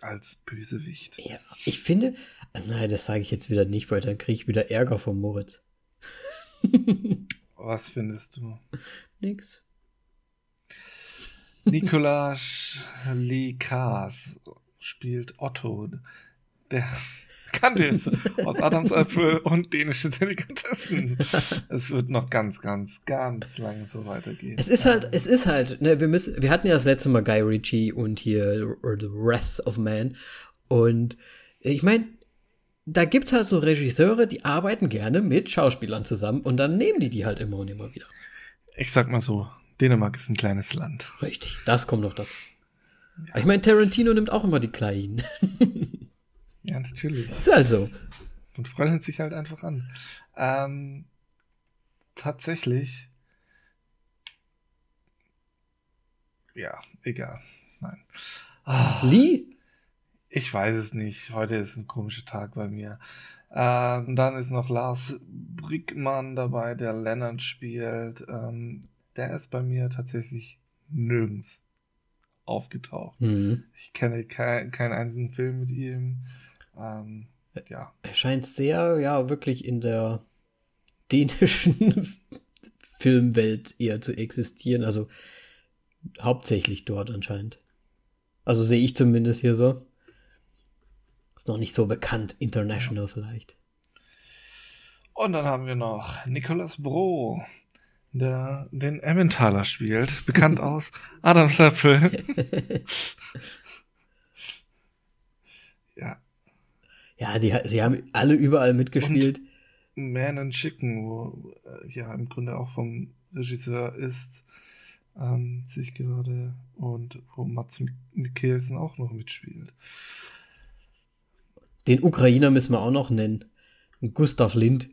als Bösewicht. Ja, ich finde, nein, das sage ich jetzt wieder nicht, weil dann kriege ich wieder Ärger von Moritz. Was findest du? Nix. Nikolaus Likas spielt Otto, der kannte es aus Adamsapfel und dänische Delikatessen. Es wird noch ganz, ganz, ganz lange so weitergehen. Es ist halt, es ist halt, ne, wir müssen, wir hatten ja das letzte Mal Guy Ritchie und hier The Wrath of Man und ich meine, da gibt es halt so Regisseure, die arbeiten gerne mit Schauspielern zusammen und dann nehmen die die halt immer und immer wieder. Ich sag mal so, Dänemark ist ein kleines Land. Richtig, das kommt noch dazu. Ja. Ich meine, Tarantino nimmt auch immer die Kleinen. Ja, natürlich. Ist halt so. Und freuen sich halt einfach an. Ähm, tatsächlich. Ja, egal. Nein. Oh, Lee? Ich weiß es nicht. Heute ist ein komischer Tag bei mir. Ähm, dann ist noch Lars Brickmann dabei, der Leonard spielt. Ähm, der ist bei mir tatsächlich nirgends aufgetaucht. Mhm. Ich kenne keinen kein einzigen Film mit ihm. Ähm, ja. Er scheint sehr, ja, wirklich in der dänischen Filmwelt eher zu existieren. Also hauptsächlich dort anscheinend. Also sehe ich zumindest hier so. Ist noch nicht so bekannt, international vielleicht. Und dann haben wir noch Nicolas Bro, der den Emmentaler spielt, bekannt aus Adamsäpfel. ja, ja, die, sie haben alle überall mitgespielt. Und Man and Chicken, wo äh, ja im Grunde auch vom Regisseur ist, ähm, sich gerade und wo Mats Mikkelsen auch noch mitspielt. Den Ukrainer müssen wir auch noch nennen. Gustav Lind.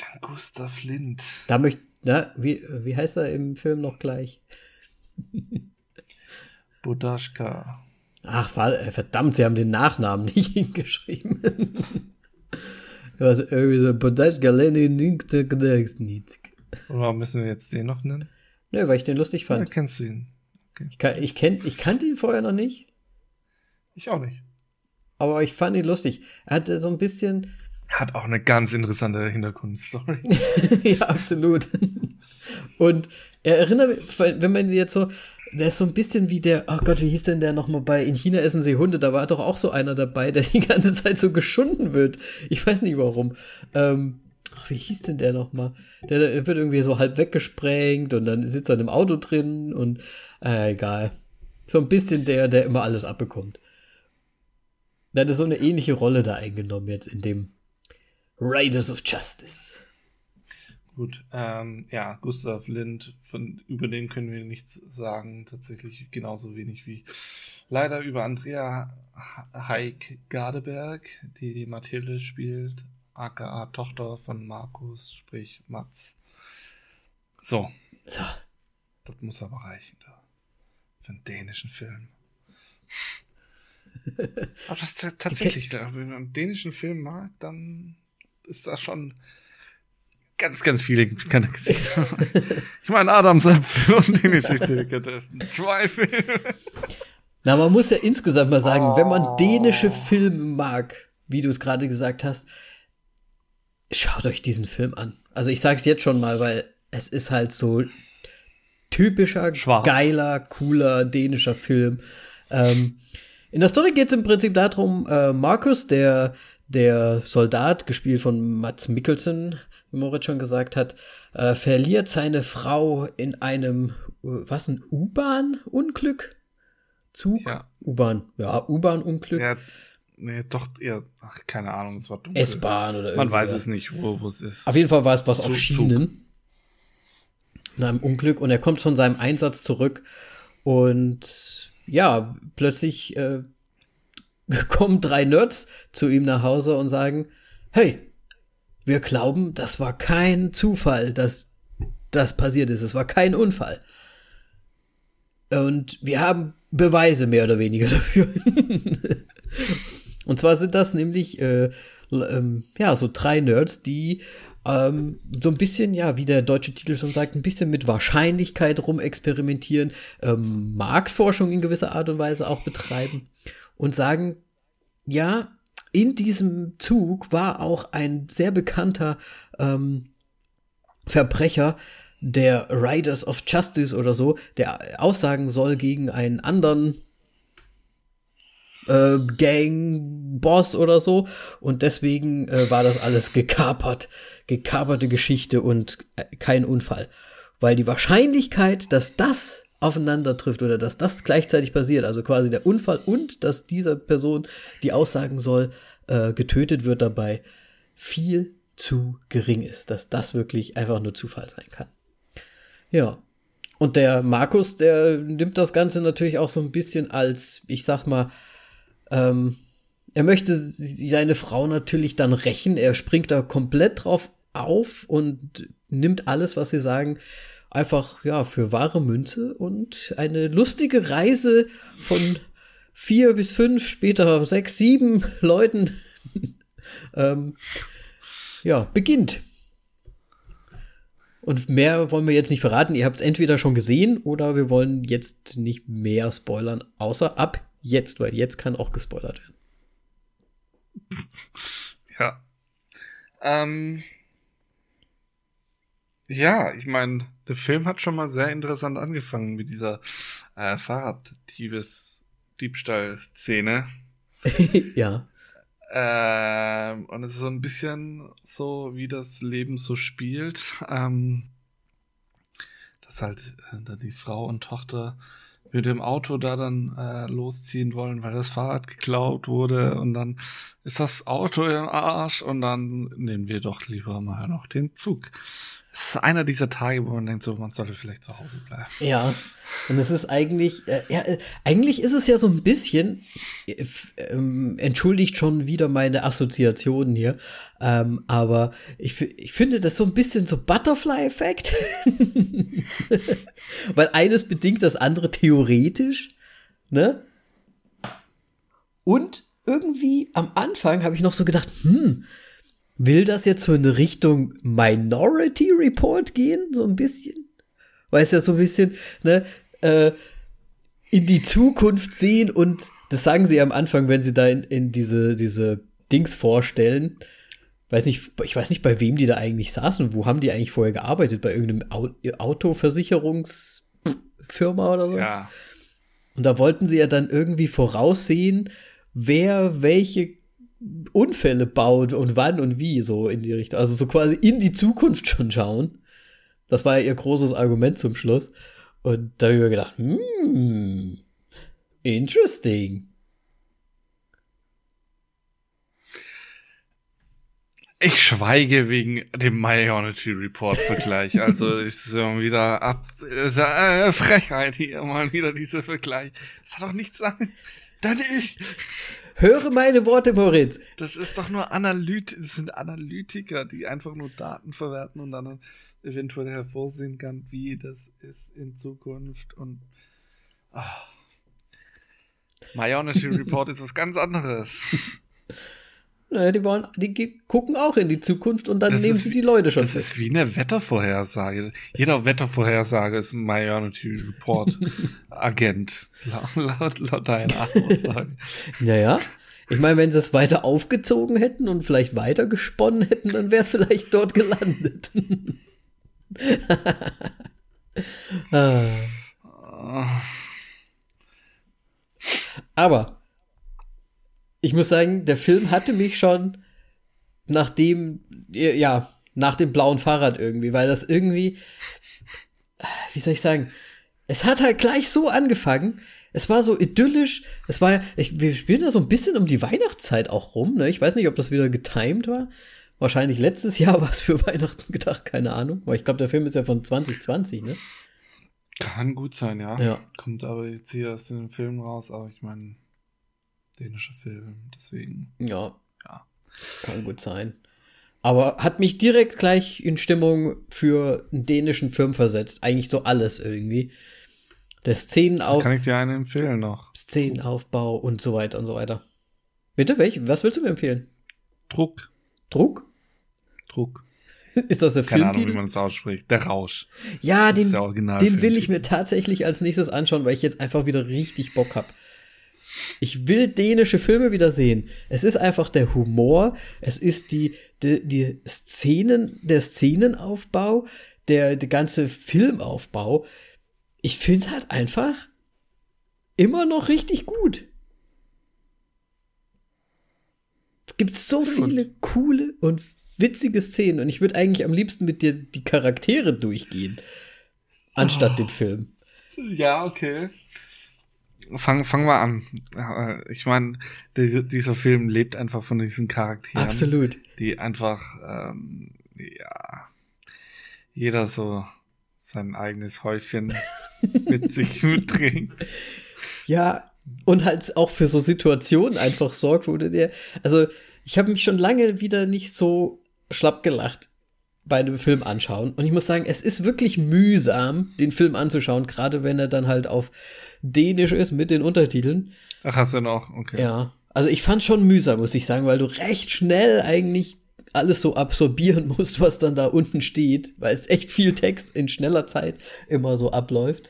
Den Gustav Lind. Da möchte, na, wie, wie heißt er im Film noch gleich? Bodaschka. Ach, äh, verdammt, sie haben den Nachnamen nicht hingeschrieben. Was irgendwie so Podashka Lenin Warum müssen wir jetzt den noch nennen? Nö, weil ich den lustig fand. Ja, kennst du ihn? Okay. Ich, kann, ich, kenn, ich kannte ihn vorher noch nicht. Ich auch nicht. Aber ich fand ihn lustig. Er hatte so ein bisschen. Er hat auch eine ganz interessante Hintergrundstory. ja, absolut. Und er erinnert mich, wenn man jetzt so, der ist so ein bisschen wie der, ach Gott, wie hieß denn der nochmal bei In China essen sie Hunde? Da war doch auch so einer dabei, der die ganze Zeit so geschunden wird. Ich weiß nicht warum. Ähm, ach, wie hieß denn der nochmal? Der, der wird irgendwie so halb weggesprengt und dann sitzt er in einem Auto drin und äh, egal. So ein bisschen der, der immer alles abbekommt. Der hat so eine ähnliche Rolle da eingenommen jetzt in dem Raiders of Justice. Gut, ähm, ja, Gustav Lind, von, über den können wir nichts sagen, tatsächlich genauso wenig wie leider über Andrea Heik Gardeberg, die die Mathilde spielt, aka Tochter von Markus, sprich Mats. So. So. Das muss aber reichen, da. Für einen dänischen Film. aber das tatsächlich, wenn man einen dänischen Film mag, dann ist das schon ganz, ganz viele bekannte Gesichter. ich meine, Adams Apfel und die Delikatessen. Zwei Filme. Na, man muss ja insgesamt mal sagen, oh. wenn man oh. dänische Filme mag, wie du es gerade gesagt hast, schaut euch diesen Film an. Also ich sage es jetzt schon mal, weil es ist halt so typischer, Schwarz. geiler, cooler dänischer Film. Ähm, in der Story geht es im Prinzip darum, äh, Markus, der, der Soldat, gespielt von Mats Mikkelsen, wie Moritz schon gesagt hat, äh, verliert seine Frau in einem, äh, was, ein U-Bahn-Unglück? Zug? Ja. U-Bahn, ja, U-Bahn-Unglück. Ja, nee, doch eher, ach, keine Ahnung, es war dunkel. S-Bahn oder Man weiß irgendwas. es nicht, wo, wo es ist. Auf jeden Fall war es was auf Zug, Schienen. In einem Unglück. Und er kommt von seinem Einsatz zurück. Und ja, plötzlich äh, kommen drei Nerds zu ihm nach Hause und sagen: Hey, wir glauben, das war kein Zufall, dass das passiert ist. Es war kein Unfall. Und wir haben Beweise mehr oder weniger dafür. und zwar sind das nämlich äh, ähm, ja so drei Nerds, die ähm, so ein bisschen, ja, wie der deutsche Titel schon sagt, ein bisschen mit Wahrscheinlichkeit rumexperimentieren, ähm, Marktforschung in gewisser Art und Weise auch betreiben und sagen, ja, in diesem Zug war auch ein sehr bekannter ähm, Verbrecher der Riders of Justice oder so, der aussagen soll gegen einen anderen äh, Gang-Boss oder so. Und deswegen äh, war das alles gekapert, gekaperte Geschichte und äh, kein Unfall. Weil die Wahrscheinlichkeit, dass das aufeinander trifft oder dass das gleichzeitig passiert, also quasi der Unfall und dass dieser Person, die aussagen soll, äh, getötet wird dabei, viel zu gering ist, dass das wirklich einfach nur Zufall sein kann. Ja. Und der Markus, der nimmt das Ganze natürlich auch so ein bisschen als, ich sag mal, ähm, er möchte seine Frau natürlich dann rächen. Er springt da komplett drauf auf und nimmt alles, was sie sagen, einfach ja für wahre Münze und eine lustige Reise von vier bis fünf, später sechs, sieben Leuten ähm, ja, beginnt. Und mehr wollen wir jetzt nicht verraten. Ihr habt es entweder schon gesehen oder wir wollen jetzt nicht mehr spoilern, außer ab jetzt, weil jetzt kann auch gespoilert werden. Ja. Ähm, ja, ich meine, der Film hat schon mal sehr interessant angefangen mit dieser äh, Fahrraddiebes-Diebstahl-Szene. ja. Ähm, und es ist so ein bisschen so, wie das Leben so spielt. Ähm, dass halt äh, dann die Frau und Tochter mit dem Auto da dann äh, losziehen wollen, weil das Fahrrad geklaut wurde und dann ist das Auto im Arsch und dann nehmen wir doch lieber mal noch den Zug. Es ist einer dieser Tage, wo man denkt, so, man sollte vielleicht zu Hause bleiben. Ja, und es ist eigentlich, äh, ja, äh, eigentlich ist es ja so ein bisschen, äh, ähm, entschuldigt schon wieder meine Assoziationen hier, ähm, aber ich, ich finde das so ein bisschen so Butterfly-Effekt. Weil eines bedingt das andere theoretisch, ne? Und irgendwie am Anfang habe ich noch so gedacht, hm, will das jetzt so in Richtung Minority Report gehen? So ein bisschen? Weil es ja so ein bisschen, ne, äh, in die Zukunft sehen und das sagen sie am Anfang, wenn sie da in, in diese, diese Dings vorstellen. Weiß nicht, ich weiß nicht, bei wem die da eigentlich saßen. Wo haben die eigentlich vorher gearbeitet? Bei irgendeinem Au Autoversicherungsfirma oder so? Ja. Und da wollten sie ja dann irgendwie voraussehen, wer welche Unfälle baut und wann und wie, so in die Richtung. Also so quasi in die Zukunft schon schauen. Das war ja ihr großes Argument zum Schluss. Und da habe ich mir gedacht, hmm, interesting. Ich schweige wegen dem Minority Report Vergleich. Also ist so wieder ab, ist eine Frechheit hier mal wieder dieser Vergleich. Das hat doch nichts damit. Dann ich. Höre meine Worte, Moritz. Das ist doch nur Analyt, das sind Analytiker, die einfach nur Daten verwerten und dann eventuell hervorsehen kann, wie das ist in Zukunft und ah. Minority Report ist was ganz anderes. Naja, die wollen, die gucken auch in die Zukunft und dann Das nehmen sie wie- die Leute schon. Das fest. ist wie eine Wettervorhersage. Jeder Wettervorhersage ist ein Minority Report Agent. Laut, laut, laut deiner Aussage. Ja, ja. Ich meine, wenn sie es weiter aufgezogen hätten und vielleicht weiter gesponnen hätten, dann wäre es vielleicht dort gelandet. Ah. Aber ich muss sagen, der Film hatte mich schon nach dem, ja, nach dem blauen Fahrrad irgendwie, weil das irgendwie, wie soll ich sagen, es hat halt gleich so angefangen. Es war so idyllisch. Es war, ich, wir spielen da so ein bisschen um die Weihnachtszeit auch rum. Ne? Ich weiß nicht, ob das wieder getimed war. Wahrscheinlich letztes Jahr war es für Weihnachten gedacht, keine Ahnung. Aber ich glaube, der Film ist ja von 2020, ne? Kann gut sein, ja. Ja. Kommt aber jetzt hier aus dem Film raus, aber ich meine, dänischer Film, deswegen. Ja. Ja. Kann gut sein. Aber hat mich direkt gleich in Stimmung für einen dänischen Film versetzt. Eigentlich so alles irgendwie. Der Szenenauf Kann ich dir einen empfehlen noch? Szenenaufbau und so weiter und so weiter. Bitte, welch, was willst du mir empfehlen? Druck. Druck? Druck. Ist das der Keine Ahnung, wie man es ausspricht. Der Rausch. Ja, Das den, den will ich mir tatsächlich als nächstes anschauen, weil ich jetzt einfach wieder richtig Bock habe. Ich will dänische Filme wieder sehen. Es ist einfach der Humor, es ist die, die, die Szenen, der Szenenaufbau, der, der ganze Filmaufbau. Ich finde es halt einfach immer noch richtig gut. Es gibt so viele coole und witzige Szenen und ich würde eigentlich am liebsten mit dir die Charaktere durchgehen, anstatt Oh. den Film. Ja, okay. Fang, fang mal an. Äh, Ich meine, dieser, Film lebt einfach von diesen Charakteren. Absolut. Die einfach, ähm, ja, jeder so sein eigenes Häufchen mit sich mitbringt. Ja, und halt auch für so Situationen einfach sorgt, wo du dir. Also, ich habe mich schon lange wieder nicht so schlapp gelacht bei einem Film anschauen. Und ich muss sagen, es ist wirklich mühsam, den Film anzuschauen, gerade wenn er dann halt auf Dänisch ist mit den Untertiteln. Ach, hast du noch? Okay. Ja. Also ich fand schon mühsam, muss ich sagen, weil du recht schnell eigentlich alles so absorbieren musst, was dann da unten steht, weil es echt viel Text in schneller Zeit immer so abläuft.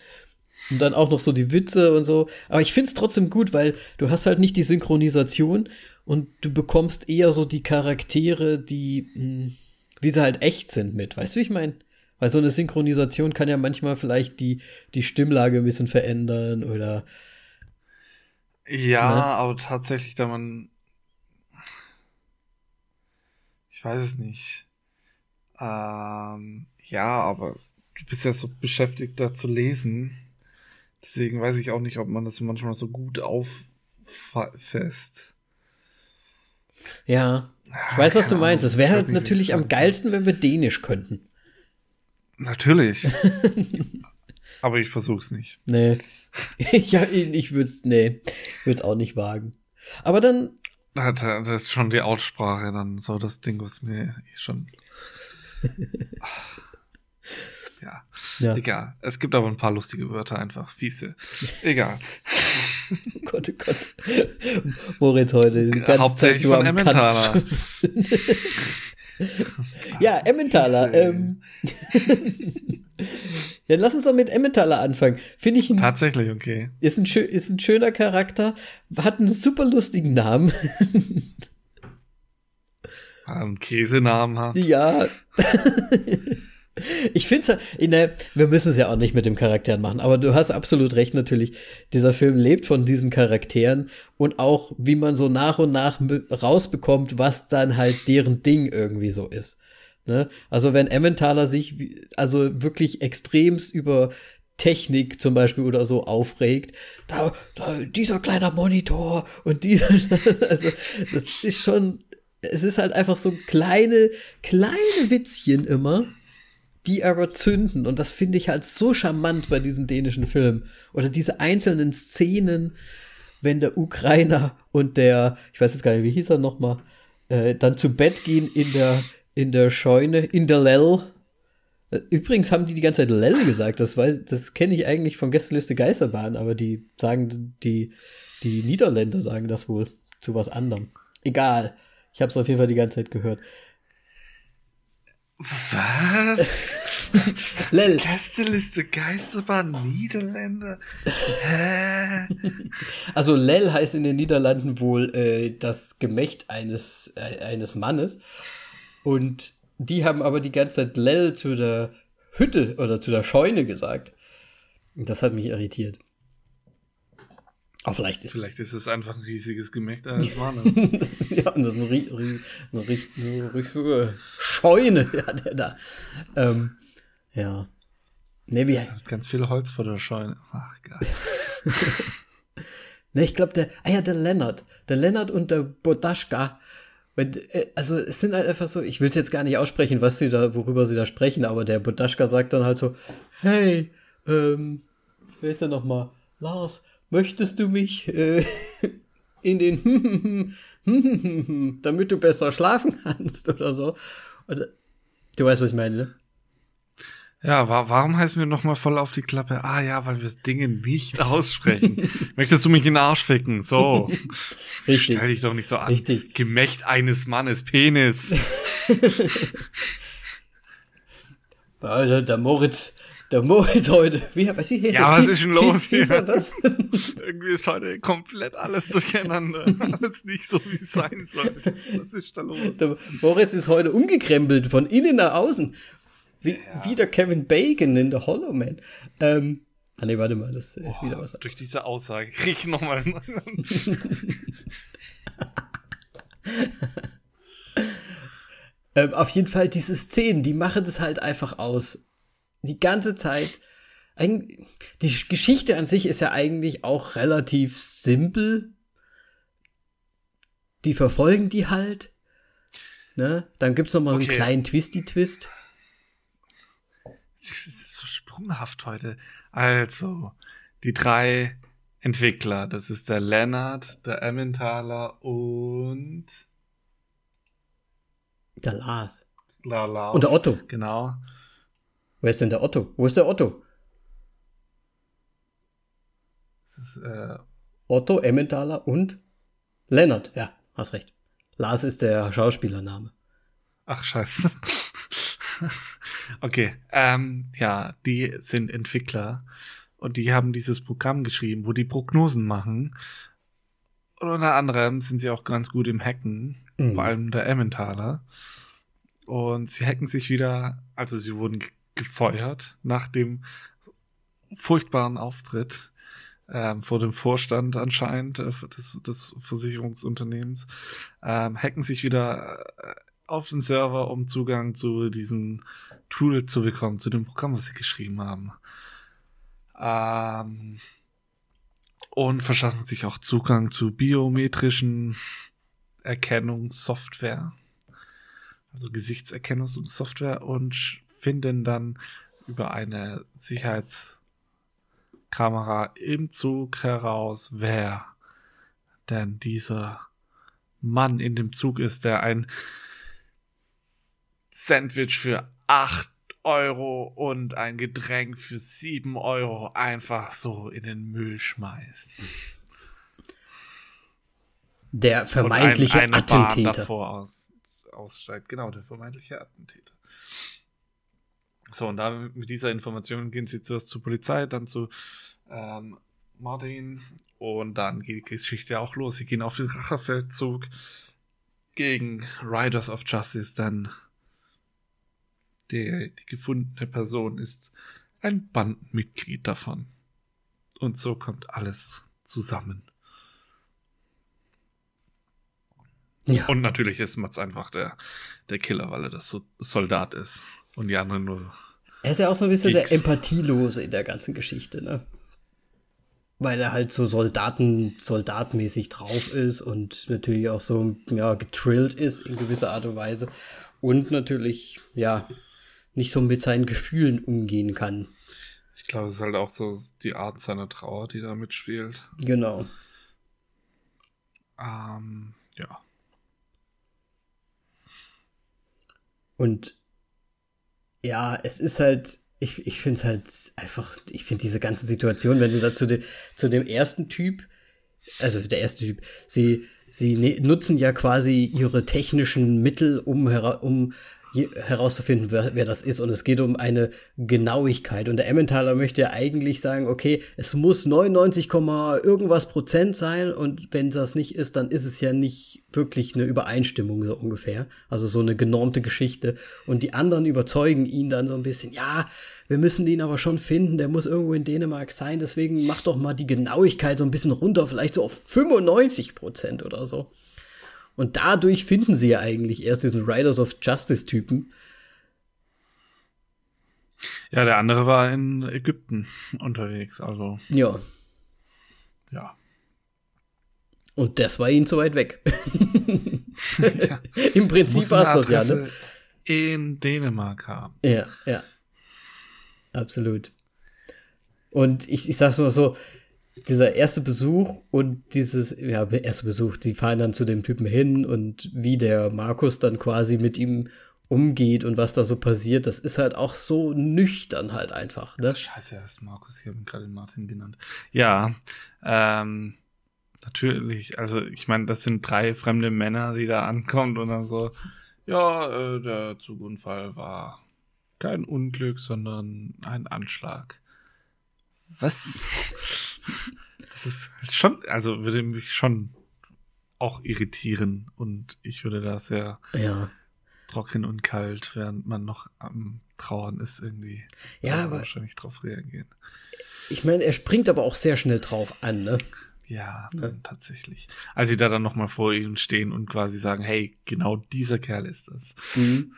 Und dann auch noch so die Witze und so. Aber ich find's trotzdem gut, weil du hast halt nicht die Synchronisation und du bekommst eher so die Charaktere, die, mh, wie sie halt echt sind mit. Weißt du, wie ich meine? Weil so eine Synchronisation kann ja manchmal vielleicht die, die Stimmlage ein bisschen verändern oder Ja, Ne? aber tatsächlich, da man. Ich weiß es nicht. Ähm, ja, aber du bist ja so beschäftigt, da zu lesen. Deswegen weiß ich auch nicht, ob man das manchmal so gut auffasst. Ja, ich weiß, was du meinst. Es wäre halt nicht, natürlich am geilsten, wenn wir Dänisch könnten. Natürlich. aber ich versuch's nicht. Nee. ja, ich würde es, nee, es auch nicht wagen. Aber dann, Das das ist schon die Aussprache, dann so das Ding, was mir eh schon. ja. ja, Egal. Es gibt aber ein paar lustige Wörter einfach. Fiese. Egal. oh Gott, oh Gott. Moritz heute Hauptsächlich von Emmentaler. Ja, Emmentaler. Ähm. ja, lass uns doch mit Emmentaler anfangen. Finde ich, ein, Tatsächlich, okay. ist, ein, ist ein schöner Charakter, hat einen super lustigen Namen. Einen Käsenamen hat. Ja. Ich finde es, ne, wir müssen es ja auch nicht mit dem Charakteren machen, aber du hast absolut recht natürlich. Dieser Film lebt von diesen Charakteren und auch, wie man so nach und nach rausbekommt, was dann halt deren Ding irgendwie so ist. Ne? Also wenn Emmentaler sich also wirklich extremst über Technik zum Beispiel oder so aufregt, da, da dieser kleiner Monitor und dieser, also das ist schon, es ist halt einfach so kleine, kleine Witzchen immer, die aber zünden. Und das finde ich halt so charmant bei diesen dänischen Filmen. Oder diese einzelnen Szenen, wenn der Ukrainer und der, ich weiß jetzt gar nicht, wie hieß er nochmal, äh, dann zu Bett gehen in der, in der Scheune, in der Lell. Äh, Übrigens haben die die ganze Zeit Lell gesagt. Das, das kenne ich eigentlich von Gästeliste Geisterbahn, aber die sagen, die, die Niederländer sagen das wohl zu was anderem. Egal. Ich habe es auf jeden Fall die ganze Zeit gehört. Was? Lell. Gästeliste Geisterbahn Niederländer? Hä? Also Lel heißt in den Niederlanden wohl äh, das Gemächt eines, äh, eines Mannes. Und die haben aber die ganze Zeit Lel zu der Hütte oder zu der Scheune gesagt. Das hat mich irritiert. Aber vielleicht ist. Vielleicht ist es einfach ein riesiges Gemächt eines Mannes. ja, und das ist eine, eine, eine richtige Scheune, ja, der da. Ähm, ja. Ne, wie. Hat ganz viel Holz vor der Scheune. Ach, geil. ne, ich glaube, der. Ah ja, der Lennart. Der Lennart und der Bodaschka. Äh, also es sind halt einfach so, ich will es jetzt gar nicht aussprechen, was sie da, worüber sie da sprechen, aber der Bodaschka sagt dann halt so, hey, ähm, wer ist denn nochmal? Lars, möchtest du mich äh, in den damit du besser schlafen kannst oder so? Also, du weißt, was ich meine, ne? Ja, wa warum heißen wir nochmal voll auf die Klappe? Ah ja, weil wir Dinge nicht aussprechen. Möchtest du mich in den Arsch ficken? So. Richtig. Stell dich doch nicht so an. Richtig. Gemächt eines Mannes, Penis. der, der Moritz, der Moritz heute. Wie, was ist hier? Ja, was ist denn los hier? Irgendwie ist heute komplett alles durcheinander. alles nicht so, wie es sein sollte. Was ist da los? Der Moritz ist heute umgekrempelt, von innen nach außen. Wie, ja. wie der Kevin Bacon in The Hollow Man. Ähm, ah nee, warte mal, das ist oh, wieder was. Durch diese Aussage krieg ich nochmal. ähm, auf jeden Fall, diese Szenen, die machen das halt einfach aus. Die ganze Zeit. Die Geschichte an sich ist ja eigentlich auch relativ simpel. Die verfolgen die halt. Ne? Dann gibt's noch mal okay. einen kleinen Twisty-Twist so sprunghaft heute. Also, die drei Entwickler, das ist der Lennart, der Emmentaler und der Lars. La Lars. Und der Otto. Genau. Wer ist denn der Otto? Wo ist der Otto? Ist, äh Otto, Emmentaler und Lennart. Ja, hast recht. Lars ist der Schauspielername. Ach, scheiße. Okay, ähm, ja, die sind Entwickler und die haben dieses Programm geschrieben, wo die Prognosen machen. Und unter anderem sind sie auch ganz gut im Hacken, mhm. vor allem der Emmentaler. Und sie hacken sich wieder, also sie wurden gefeuert nach dem furchtbaren Auftritt ähm, vor dem Vorstand anscheinend äh, des, des Versicherungsunternehmens, ähm, hacken sich wieder äh, auf den Server, um Zugang zu diesem Tool zu bekommen, zu dem Programm, was sie geschrieben haben. Ähm, und verschaffen sich auch Zugang zu biometrischen Erkennungssoftware, also Gesichtserkennungssoftware und finden dann über eine Sicherheitskamera im Zug heraus, wer denn dieser Mann in dem Zug ist, der ein Sandwich für 8 Euro und ein Getränk für 7 Euro einfach so in den Müll schmeißt. Der vermeintliche ein, Attentäter. Bahn davor aus, aussteigt. Genau, der vermeintliche Attentäter. So, und da mit dieser Information gehen sie zuerst zur Polizei, dann zu ähm, Martin und dann geht die Geschichte auch los. Sie gehen auf den Rachefeldzug gegen Riders of Justice, dann der, die gefundene Person ist ein Bandenmitglied davon. Und so kommt alles zusammen. Ja. Und natürlich ist Mats einfach der, der Killer, weil er das so Soldat ist. Und die anderen nur. Er ist ja auch so ein bisschen Geeks. der Empathielose in der ganzen Geschichte, ne? Weil er halt so Soldaten, soldatmäßig drauf ist und natürlich auch so, ja, getrillt ist in gewisser Art und Weise. Und natürlich, ja, nicht so mit seinen Gefühlen umgehen kann. Ich glaube, es ist halt auch so die Art seiner Trauer, die da mitspielt. Genau. Ähm, ja. Und ja, es ist halt, ich, ich finde es halt einfach, ich finde diese ganze Situation, wenn sie da zu, de, zu dem ersten Typ, also der erste Typ, sie, sie ne, nutzen ja quasi ihre technischen Mittel, um, um herauszufinden, wer, wer, das ist. Und es geht um eine Genauigkeit. Und der Emmentaler möchte ja eigentlich sagen, okay, es muss 99, irgendwas Prozent sein. Und wenn das nicht ist, dann ist es ja nicht wirklich eine Übereinstimmung so ungefähr. Also so eine genormte Geschichte. Und die anderen überzeugen ihn dann so ein bisschen, ja, wir müssen ihn aber schon finden, der muss irgendwo in Dänemark sein. Deswegen mach doch mal die Genauigkeit so ein bisschen runter, vielleicht so auf 95 Prozent oder so. Und dadurch finden sie ja eigentlich erst diesen Riders of Justice-Typen. Ja, der andere war in Ägypten unterwegs, also. Ja. Ja. Und das war ihnen zu weit weg. ja. Im Prinzip war es das ja, ne? In Dänemark haben. Ja, ja. Absolut. Und ich, ich sag's mal so, dieser erste Besuch und dieses, ja, erste Besuch, die fahren dann zu dem Typen hin und wie der Markus dann quasi mit ihm umgeht und was da so passiert, das ist halt auch so nüchtern halt einfach, ne? Scheiße, er ist Markus, ich habe ihn gerade Martin genannt. Ja, ähm, natürlich, also ich meine, das sind drei fremde Männer, die da ankommen und dann so, ja, äh, der Zugunfall war kein Unglück, sondern ein Anschlag. Was? Das ist schon, also würde mich schon auch irritieren und ich würde da sehr ja. trocken und kalt, während man noch am Trauern ist, irgendwie ja, aber wahrscheinlich drauf reagieren. Ich meine, er springt aber auch sehr schnell drauf an, ne? Ja, dann ja. tatsächlich. Als sie da dann nochmal vor ihm stehen und quasi sagen, hey, genau dieser Kerl ist das. Mhm.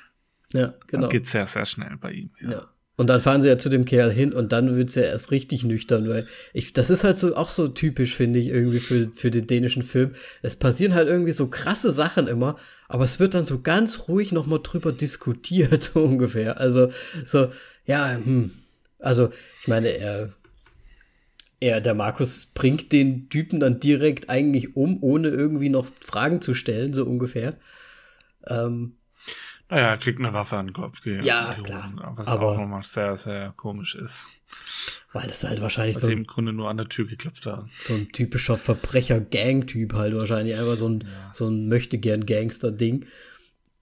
Ja, genau. Dann geht sehr, sehr schnell bei ihm. Ja. ja. Und dann fahren sie ja zu dem Kerl hin und dann wird's ja erst richtig nüchtern, weil ich, das ist halt so auch so typisch, finde ich, irgendwie für, für den dänischen Film. Es passieren halt irgendwie so krasse Sachen immer, aber es wird dann so ganz ruhig nochmal drüber diskutiert, so ungefähr. Also, so, ja, hm. Also, ich meine, er, er, der Markus bringt den Typen dann direkt eigentlich um, ohne irgendwie noch Fragen zu stellen, so ungefähr. Ähm, naja, er kriegt eine Waffe an den Kopf. Ja, klar. Was aber auch nochmal sehr, sehr komisch ist. Weil das halt wahrscheinlich so. Ein, im Grunde nur an der Tür geklopft hat. So ein typischer Verbrecher-Gang-Typ halt wahrscheinlich. Einfach so ein, ja. so ein Möchtegern-Gangster-Ding.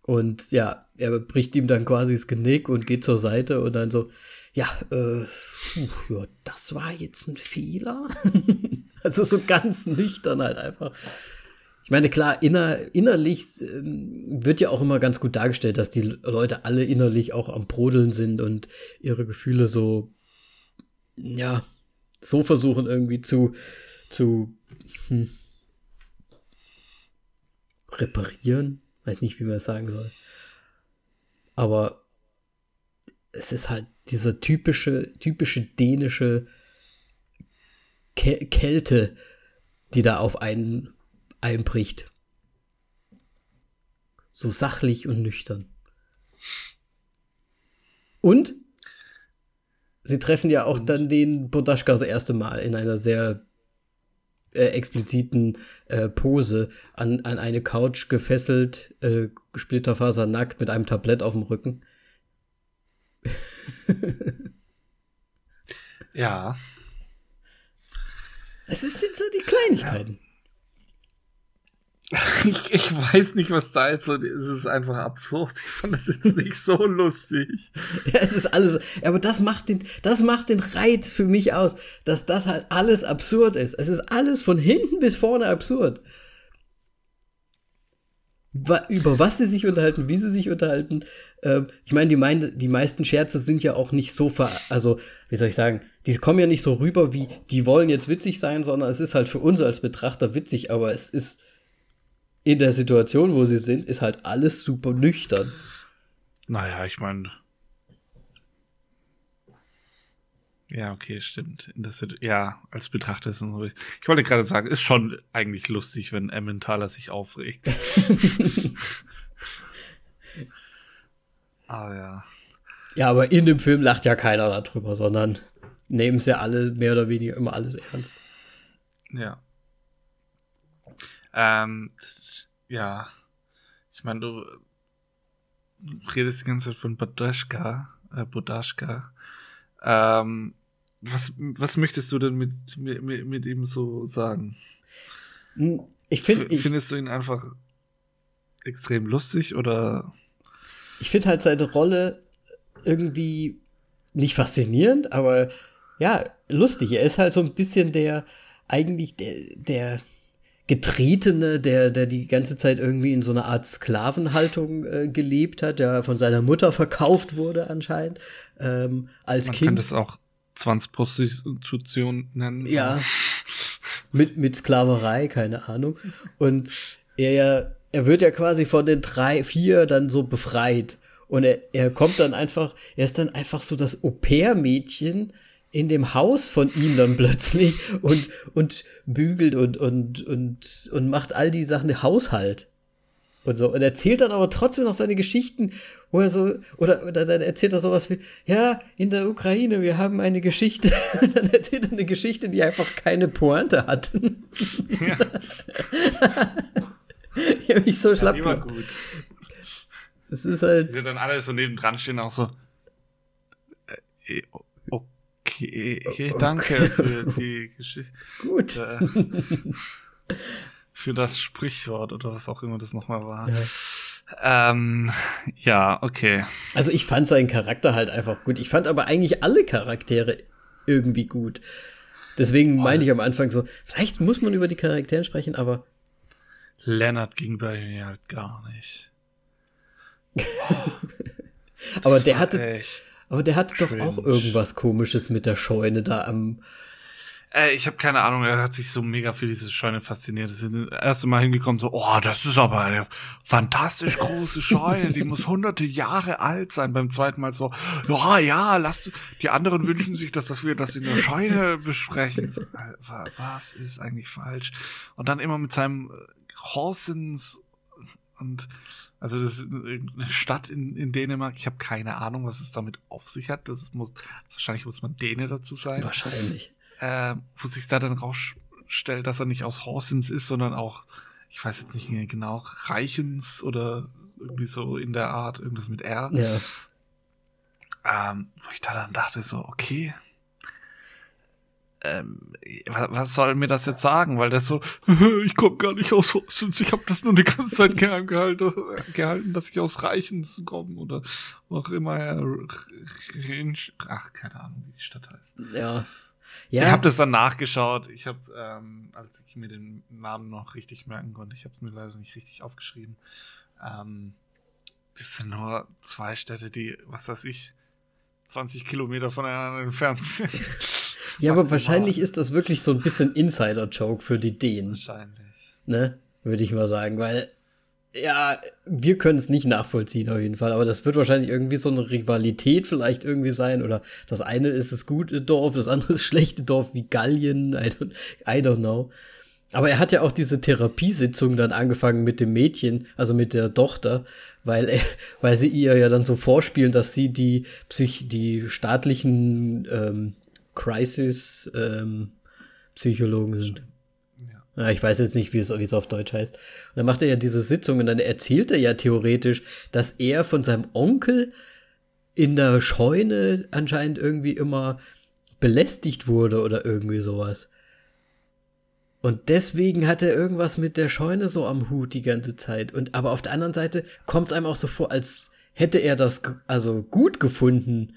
Und ja, er bricht ihm dann quasi das Genick und geht zur Seite und dann so, ja, äh, ja, das war jetzt ein Fehler. also so ganz nüchtern halt einfach. Ich meine, klar, inner, innerlich ähm, wird ja auch immer ganz gut dargestellt, dass die Leute alle innerlich auch am Brodeln sind und ihre Gefühle so, ja, so versuchen irgendwie zu, zu hm, reparieren. Weiß nicht, wie man es sagen soll. Aber es ist halt dieser typische, typische dänische Kälte, die da auf einen einbricht. So sachlich und nüchtern. Und sie treffen ja auch dann den Bodaschka das erste Mal in einer sehr äh, expliziten äh, Pose an, an eine Couch gefesselt, äh, splitterfasernackt mit einem Tablett auf dem Rücken. ja. Es sind so die Kleinigkeiten. Ich, ich, weiß nicht, was da jetzt so ist. Es ist einfach absurd. Ich fand das jetzt nicht so lustig. Ja, es ist alles. Aber das macht den, das macht den Reiz für mich aus, dass das halt alles absurd ist. Es ist alles von hinten bis vorne absurd. Über was sie sich unterhalten, wie sie sich unterhalten. Ähm, ich meine, die, mein, die meisten Scherze sind ja auch nicht so ver. Also, wie soll ich sagen? Die kommen ja nicht so rüber, wie die wollen jetzt witzig sein, sondern es ist halt für uns als Betrachter witzig, aber es ist in der Situation, wo sie sind, ist halt alles super nüchtern. Naja, ich meine. Ja, okay, stimmt. ja, als Betrachter ist es Ich wollte gerade sagen, ist schon eigentlich lustig, wenn Emmentaler sich aufregt. aber ja. Ja, aber in dem Film lacht ja keiner darüber, sondern nehmen es ja alle mehr oder weniger immer alles ernst. Ja. Ähm, ja, ich meine, du redest die ganze Zeit von Bodaschka, äh, Bodaschka. Ähm, was, was möchtest du denn mit, mit, mit ihm so sagen? Hm, ich finde. Findest du ihn einfach extrem lustig oder? ich finde halt seine Rolle irgendwie nicht faszinierend, aber ja, lustig. Er ist halt so ein bisschen der, eigentlich der, der Getretene, der, der die ganze Zeit irgendwie in so einer Art Sklavenhaltung äh, gelebt hat, der von seiner Mutter verkauft wurde anscheinend, ähm, als Man Kind. könnte es auch Zwangsprostitution nennen. Ja. Mit, mit Sklaverei, keine Ahnung. Und er ja, er wird ja quasi von den drei, vier dann so befreit. Und er, er kommt dann einfach, er ist dann einfach so das Au-pair-Mädchen in dem Haus von ihm dann plötzlich und, und bügelt und, und, und, und macht all die Sachen, Haushalt. Und so. Und erzählt dann aber trotzdem noch seine Geschichten, wo er so, oder, oder dann erzählt er sowas wie, ja, in der Ukraine, wir haben eine Geschichte. Und dann erzählt er eine Geschichte, die einfach keine Pointe hat. Ja, ich habe mich so schlapp die war gemacht. gut. Es ist halt. Die dann alle so nebendran stehen, auch so. Äh, okay, okay, danke für die Geschichte. Gut. Äh, für das Sprichwort oder was auch immer das nochmal war. Ja. Ähm, ja, okay. Also ich fand seinen Charakter halt einfach gut. Ich fand aber eigentlich alle Charaktere irgendwie gut. Deswegen meine ich am Anfang so, vielleicht muss man über die Charaktere sprechen, aber Lennart ging bei mir halt gar nicht. aber der hatte, Echt. Aber der hatte doch auch cringe. irgendwas komisches mit der Scheune da am Äh, ich habe keine Ahnung, er hat sich so mega für diese Scheune fasziniert. Wir sind das erste Mal hingekommen, so, oh, das ist aber eine fantastisch große Scheune, die muss hunderte Jahre alt sein. Beim zweiten Mal so, ja, ja, lasst, die anderen wünschen sich, dass, dass wir das in der Scheune besprechen. So, wa- was ist eigentlich falsch? Und dann immer mit seinem äh, Horsens und also das ist eine Stadt in, in Dänemark. Ich habe keine Ahnung, was es damit auf sich hat. Das muss wahrscheinlich muss man Däne dazu sein wahrscheinlich. äh, wo sich da dann rausstellt, dass er nicht aus Horsens ist, sondern auch, ich weiß jetzt nicht mehr genau, Reichens oder irgendwie so in der Art, irgendwas mit R. Ja. Ähm, wo ich da dann dachte, so, okay, ähm, was, soll mir das jetzt sagen? Weil der so, ich komme gar nicht aus Horsens, ich habe das nur die ganze Zeit geheim gehalten, gehalten, dass ich aus Reichens komme oder wo auch immer er, ach, keine Ahnung, wie die Stadt heißt. Ja. Ich Ja. habe das dann nachgeschaut. Ich habe, ähm, als ich mir den Namen noch richtig merken konnte, ich habe es mir leider nicht richtig aufgeschrieben. Ähm, das sind nur zwei Städte, die, was weiß ich, 20 Kilometer voneinander entfernt sind. ja, aber wahrscheinlich ist das wirklich so ein bisschen Insider-Joke für die Dänen. Wahrscheinlich. ne? Würde ich mal sagen, weil ja, wir können es nicht nachvollziehen auf jeden Fall, aber das wird wahrscheinlich irgendwie so eine Rivalität vielleicht irgendwie sein oder das eine ist das gute Dorf, das andere ist das schlechte Dorf wie Gallien, I don't, I don't know. Aber er hat ja auch diese Therapiesitzung dann angefangen mit dem Mädchen, also mit der Tochter, weil er, weil sie ihr ja dann so vorspielen, dass sie die Psych, die staatlichen ähm, Crisis ähm, Psychologen sind. Ja. Ich weiß jetzt nicht, wie es, wie es auf Deutsch heißt. Und dann macht er ja diese Sitzung und dann erzählt er ja theoretisch, dass er von seinem Onkel in der Scheune anscheinend irgendwie immer belästigt wurde oder irgendwie sowas. Und deswegen hat er irgendwas mit der Scheune so am Hut die ganze Zeit. Und aber auf der anderen Seite kommt es einem auch so vor, als hätte er das also gut gefunden,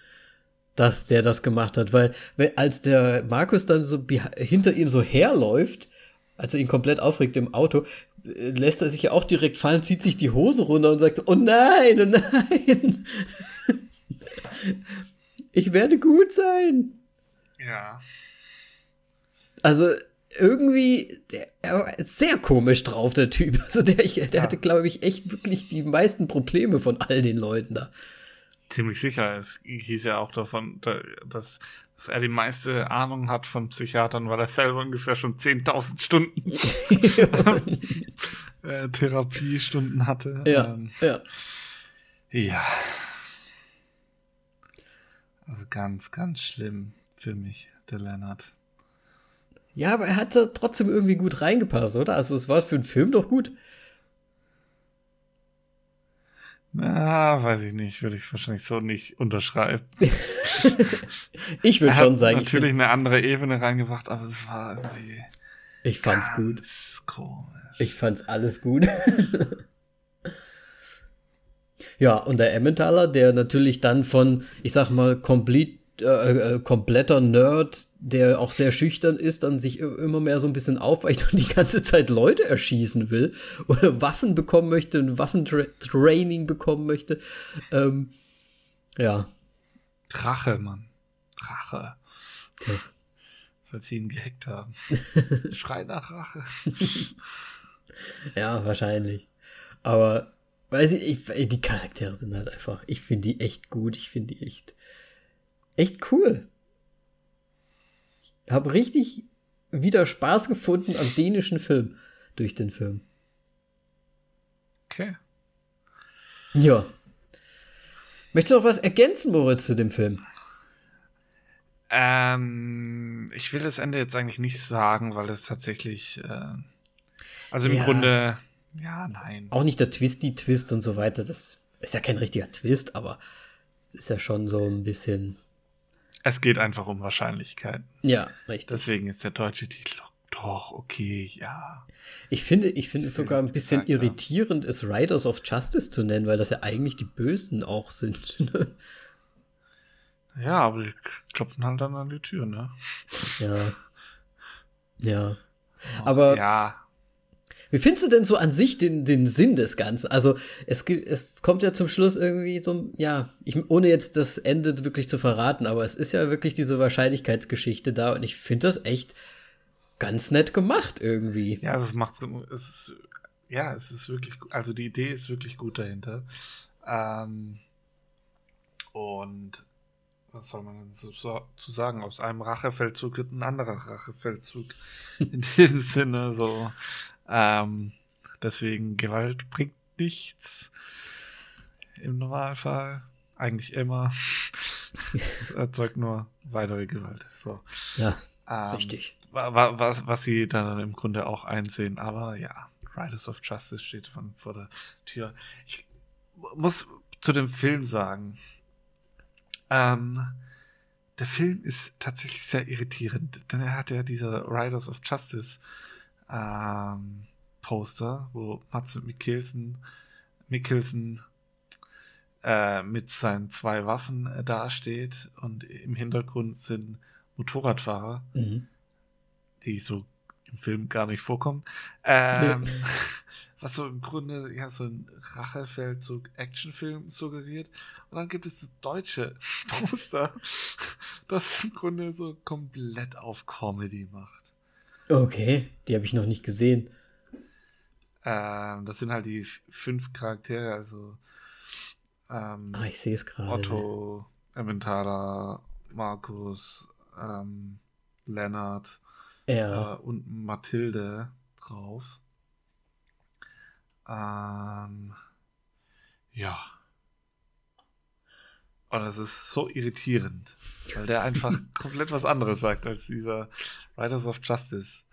dass der das gemacht hat, weil als der Markus dann so hinter ihm so herläuft, als er ihn komplett aufregt im Auto, äh, lässt er sich ja auch direkt fallen, zieht sich die Hose runter und sagt, oh nein, oh nein. Ich werde gut sein. Ja. Also irgendwie, der, er war sehr komisch drauf, der Typ. Also der, der hatte, glaube ich, echt wirklich die meisten Probleme von all den Leuten da. Ziemlich sicher. Es hieß ja auch davon, da- dass, dass er die meiste Ahnung hat von Psychiatern, weil er selber ungefähr schon 10.000 Stunden äh, Therapiestunden hatte. ja, Ähm, ja. Ja. Also ganz, ganz schlimm für mich, der Lennart. Ja, aber er hat da trotzdem irgendwie gut reingepasst, oder? Also es war für einen Film doch gut. Na, weiß ich nicht, würde ich wahrscheinlich so nicht unterschreiben. Ich würde schon sagen, ich, natürlich eine andere Ebene reingebracht, aber es war irgendwie ich fand's gut. komisch. Ich fand's alles gut. Ja, und der Emmentaler, der natürlich dann von, ich sag mal, complete, äh, äh, kompletter Nerd, der auch sehr schüchtern ist, dann sich immer mehr so ein bisschen aufweicht und die ganze Zeit Leute erschießen will oder Waffen bekommen möchte, ein Waffentraining bekommen möchte. Ähm, ja. Rache, Mann. Rache. Tja. Weil sie ihn gehackt haben. Schrei nach Rache. ja, wahrscheinlich. Aber weiß ich, ich, die Charaktere sind halt einfach, ich finde die echt gut, ich finde die echt, echt cool. Ich habe richtig wieder Spaß gefunden am dänischen Film durch den Film. Okay. Ja. Möchtest du noch was ergänzen, Moritz, zu dem Film? Ähm, ich will das Ende jetzt eigentlich nicht sagen, weil das tatsächlich, äh, also im ja. Grunde ja, nein. Auch nicht der Twisty-Twist und so weiter. Das ist ja kein richtiger Twist, aber es ist ja schon so ein bisschen. Es geht einfach um Wahrscheinlichkeit. Ja, richtig. Deswegen ist der deutsche Titel doch okay, ja. Ich finde, ich finde es sogar ein bisschen gesagt, irritierend, es Riders of Justice zu nennen, weil das ja eigentlich die Bösen auch sind. ja, aber die klopfen halt dann an die Tür, ne? Ja. Ja. Aber ja. Wie findest du denn so an sich den, den Sinn des Ganzen? Also, es, es kommt ja zum Schluss irgendwie so, ja, ich, ohne jetzt das Ende wirklich zu verraten, aber es ist ja wirklich diese Wahrscheinlichkeitsgeschichte da und ich finde das echt ganz nett gemacht irgendwie. Ja, das macht es ist, ja, es ist wirklich, also die Idee ist wirklich gut dahinter. Ähm, und was soll man so, zu sagen? Aus einem Rachefeldzug wird ein anderer Rachefeldzug. In dem Sinne so. Ähm, deswegen, Gewalt bringt nichts. Im Normalfall. Eigentlich immer. Es erzeugt nur weitere Gewalt. So. Ja, ähm, richtig. Was, was sie dann im Grunde auch einsehen. Aber ja, Riders of Justice steht von, vor der Tür. Ich muss zu dem Film sagen, ähm, der Film ist tatsächlich sehr irritierend, denn er hat ja diese Riders of Justice ähm, Poster, wo Mats Mikkelsen, Mikkelsen äh, mit seinen zwei Waffen äh, dasteht und im Hintergrund sind Motorradfahrer, mhm. die so im Film gar nicht vorkommen. Ähm, nee. Was so im Grunde ja so ein Rachefeldzug Actionfilm suggeriert. Und dann gibt es das deutsche Poster, das im Grunde so komplett auf Comedy macht. Okay, die habe ich noch nicht gesehen. Ähm, das sind halt die fünf Charaktere, also ähm, ah, ich sehe es gerade. Otto, Emmentaler, Markus, ähm, Lennart ja. äh, und Mathilde drauf. Ähm, ja. Und das ist so irritierend, weil der einfach komplett was anderes sagt als dieser Riders of Justice.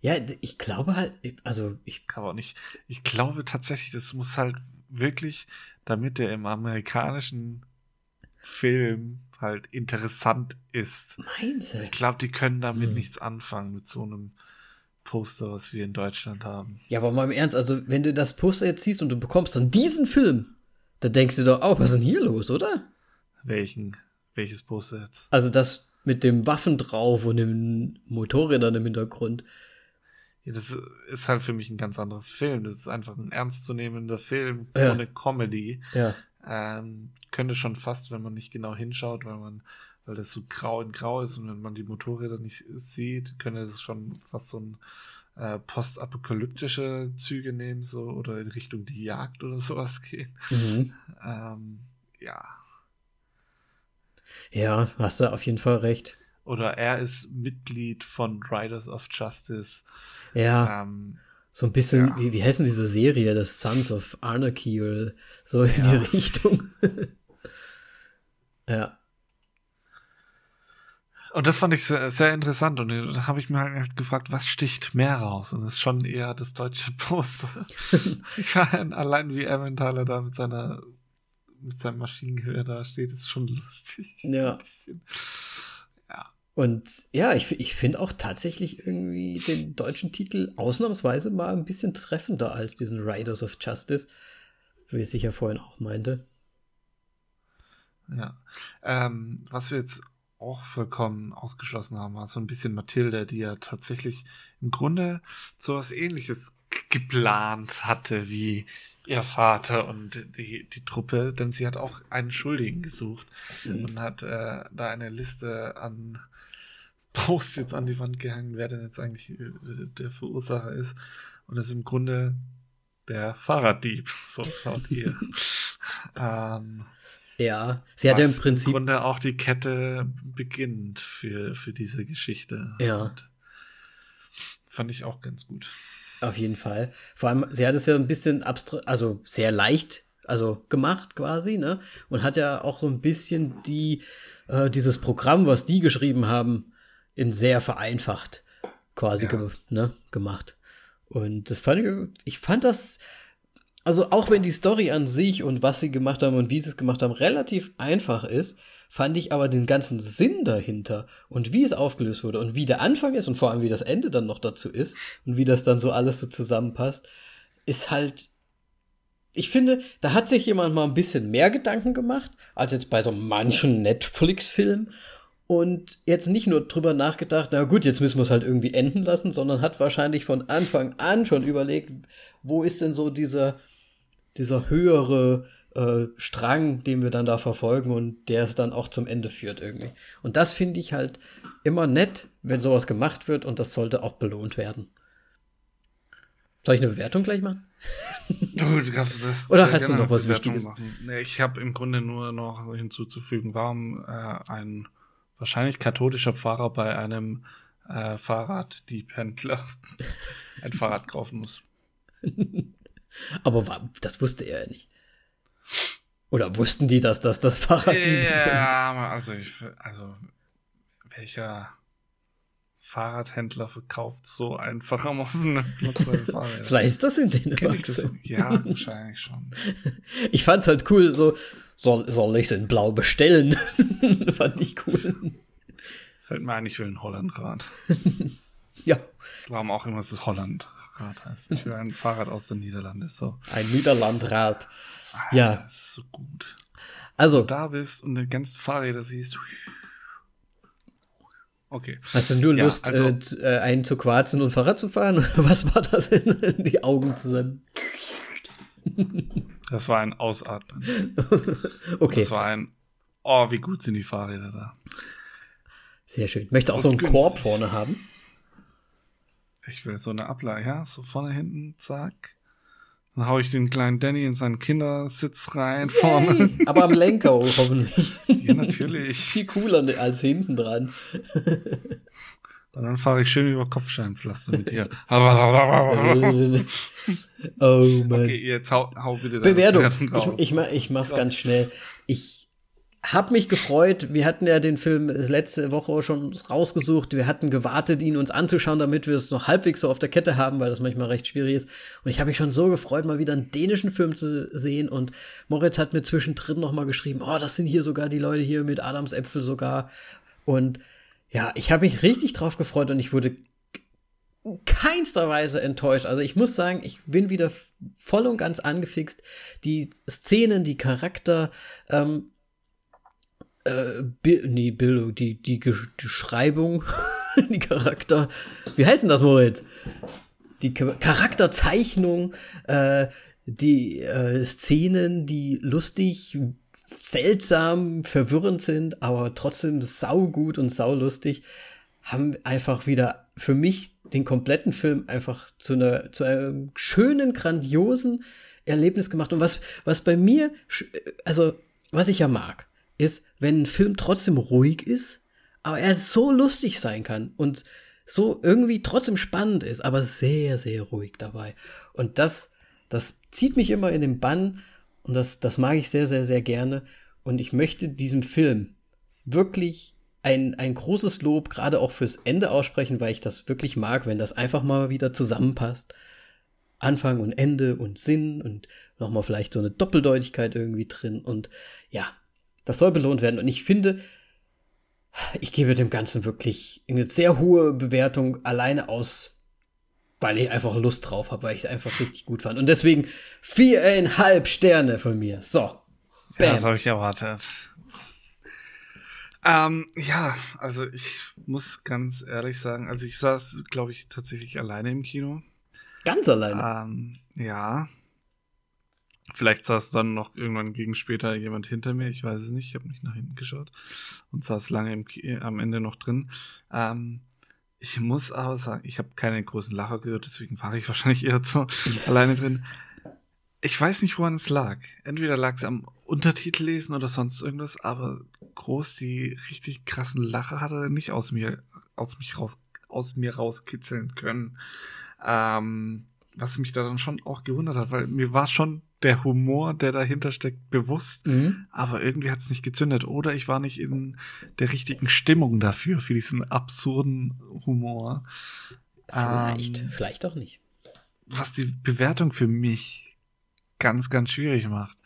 Ja, ich glaube halt, also ich. Kann auch nicht. Ich glaube tatsächlich, das muss halt wirklich, damit der im amerikanischen Film halt interessant ist. Meinst du? Ich glaube, die können damit hm. nichts anfangen mit so einem Poster, was wir in Deutschland haben. Ja, aber mal im Ernst, also wenn du das Poster jetzt siehst und du bekommst dann diesen Film, da denkst du doch auch, was ist denn hier los, oder? Welchen? Welches Poster jetzt? Also das mit dem Waffen drauf und den Motorrädern im Hintergrund. Ja, das ist halt für mich ein ganz anderer Film. Das ist einfach ein ernstzunehmender Film ja. ohne Comedy. Ja. Ähm, könnte schon fast, wenn man nicht genau hinschaut, weil man, weil das so grau in grau ist und wenn man die Motorräder nicht sieht, könnte es schon fast so ein äh, postapokalyptische Züge nehmen, so oder in Richtung die Jagd oder sowas gehen. Mhm. Ähm, ja, ja, hast du auf jeden Fall recht. Oder er ist Mitglied von Riders of Justice. Ja. Ähm, so ein bisschen, ja. wie, wie heißen diese Serie, das Sons of Anarchy oder so in ja. die Richtung. ja. Und das fand ich sehr, sehr interessant. Und da habe ich mir halt gefragt, was sticht mehr raus? Und das ist schon eher das deutsche Poster. ich fand allein wie Emmentaler da mit seiner mit seinem Maschinengewehr da steht, ist schon lustig. Ja. Ja. Und ja, ich, ich finde auch tatsächlich irgendwie den deutschen Titel ausnahmsweise mal ein bisschen treffender als diesen Riders of Justice. wie ich ja vorhin auch meinte. Ja. Ähm, was wir jetzt auch vollkommen ausgeschlossen haben, war so ein bisschen Mathilde, die ja tatsächlich im Grunde so was ähnliches geplant hatte wie ihr Vater und die, die Truppe, denn sie hat auch einen Schuldigen gesucht mhm. und hat äh, da eine Liste an Posts jetzt an die Wand gehangen, wer denn jetzt eigentlich äh, der Verursacher ist. Und das ist im Grunde der Fahrraddieb, so schaut ihr. ähm, ja, sie hat ja im Prinzip. Im Grunde auch die Kette beginnt für, für diese Geschichte. Ja. Und fand ich auch ganz gut. Auf jeden Fall. Vor allem, sie hat es ja ein bisschen abstrakt, also sehr leicht, also gemacht quasi, ne? Und hat ja auch so ein bisschen die, äh, dieses Programm, was die geschrieben haben, in sehr vereinfacht quasi ja. ge ne, gemacht. Und das fand ich, ich fand das, also auch wenn die Story an sich und was sie gemacht haben und wie sie es gemacht haben relativ einfach ist, fand ich aber den ganzen Sinn dahinter und wie es aufgelöst wurde und wie der Anfang ist und vor allem wie das Ende dann noch dazu ist und wie das dann so alles so zusammenpasst, ist halt ich finde, da hat sich jemand mal ein bisschen mehr Gedanken gemacht, als jetzt bei so manchen Netflix-Filmen und jetzt nicht nur drüber nachgedacht, na gut, jetzt müssen wir es halt irgendwie enden lassen, sondern hat wahrscheinlich von Anfang an schon überlegt, wo ist denn so dieser, dieser höhere äh, Strang, den wir dann da verfolgen und der es dann auch zum Ende führt irgendwie. Und das finde ich halt immer nett, wenn sowas gemacht wird und das sollte auch belohnt werden. Soll ich eine Bewertung gleich machen? Du, du das Oder hast du noch was Bewertung Wichtiges? Machen. Nee, ich habe im Grunde nur noch hinzuzufügen, warum äh, ein wahrscheinlich katholischer Pfarrer bei einem äh, Fahrraddiebhändler ein Fahrrad kaufen muss. Aber war, das wusste er ja nicht. Oder wussten die, dass das das Fahrraddiebe ja, sind? Ja, also, ich, also welcher Fahrradhändler verkauft so einfach am offenen Platz Fahrräder? Vielleicht ist das in Dänemark so. Ja, wahrscheinlich schon. Ich fand's halt cool, so soll, soll ich es in blau bestellen? Fand ich cool. Fällt mir ein, ich will ein Hollandrad. ja. Warum auch immer es Hollandrad heißt. Ich will ein Fahrrad aus den Niederlanden. So. Ein Niederlandrad. Alter, ja. Das ist so gut. Also. Wenn du da bist und die ganzen Fahrräder siehst. Okay. Hast du nur ja, Lust, also, äh, einen zu quarzen und Fahrrad zu fahren? was war das in die Augen zusammen? Das war ein Ausatmen. okay. Das war ein, oh, wie gut sind die Fahrräder da. Sehr schön. Möchte auch Und so einen günstig. Korb vorne haben. Ich will so eine Ablage, ja, so vorne hinten, zack. Dann hau ich den kleinen Danny in seinen Kindersitz rein Yay, vorne. Aber am Lenker hoffentlich. Ja, natürlich. Viel cooler als hinten dran. Und dann fahre ich schön über Kopfsteinpflaster mit dir. oh Mann. Okay, jetzt hau, hau bitte Bewertung. Bewertung ich, ich, mach, ich mach's ganz schnell. Ich hab mich gefreut. Wir hatten ja den Film letzte Woche schon rausgesucht. Wir hatten gewartet, ihn uns anzuschauen, damit wir es noch halbwegs so auf der Kette haben, weil das manchmal recht schwierig ist. Und ich habe mich schon so gefreut, mal wieder einen dänischen Film zu sehen. Und Moritz hat mir zwischendrin noch mal geschrieben, oh, das sind hier sogar die Leute hier mit Adams Äpfel sogar. Und ja, ich habe mich richtig drauf gefreut und ich wurde keinster Weise enttäuscht. Also ich muss sagen, ich bin wieder voll und ganz angefixt. Die Szenen, die Charakter, ähm, äh, Bi nee, Bildung, die, die, die Schreibung, die Charakter, wie heißt denn das, Moritz? Die Charakterzeichnung, äh, die äh, Szenen, die lustig, seltsam, verwirrend sind, aber trotzdem saugut und saulustig, haben einfach wieder für mich den kompletten Film einfach zu einer, zu einem schönen, grandiosen Erlebnis gemacht. Und was, was bei mir, also, was ich ja mag, ist, wenn ein Film trotzdem ruhig ist, aber er so lustig sein kann und so irgendwie trotzdem spannend ist, aber sehr, sehr ruhig dabei. Und das, das zieht mich immer in den Bann und das, das mag ich sehr, sehr, sehr gerne. Und ich möchte diesem Film wirklich ein, ein großes Lob gerade auch fürs Ende aussprechen, weil ich das wirklich mag, wenn das einfach mal wieder zusammenpasst. Anfang und Ende und Sinn und nochmal vielleicht so eine Doppeldeutigkeit irgendwie drin. Und ja, das soll belohnt werden. Und ich finde, ich gebe dem Ganzen wirklich eine sehr hohe Bewertung alleine aus weil ich einfach Lust drauf habe, weil ich es einfach richtig gut fand. Und deswegen viereinhalb Sterne von mir. So. Bam. Ja, das habe ich erwartet. Ähm, ja, also ich muss ganz ehrlich sagen, also ich saß, glaube ich, tatsächlich alleine im Kino. Ganz alleine? Ähm, ja. Vielleicht saß dann noch irgendwann gegen später jemand hinter mir, ich weiß es nicht, ich habe nicht nach hinten geschaut und saß lange im, am Ende noch drin. Ähm, ich muss aber sagen, ich habe keine großen Lacher gehört, deswegen war ich wahrscheinlich eher so alleine drin. Ich weiß nicht, woran es lag. Entweder lag es am Untertitel lesen oder sonst irgendwas, aber groß die richtig krassen Lacher hat er nicht aus mir, aus mich raus, aus mir rauskitzeln können. Ähm, was mich da dann schon auch gewundert hat, weil mir war schon der Humor, der dahinter steckt, bewusst, mhm. aber irgendwie hat es nicht gezündet. Oder ich war nicht in der richtigen Stimmung dafür, für diesen absurden Humor. Vielleicht, ähm, vielleicht auch nicht. Was die Bewertung für mich ganz, ganz schwierig macht.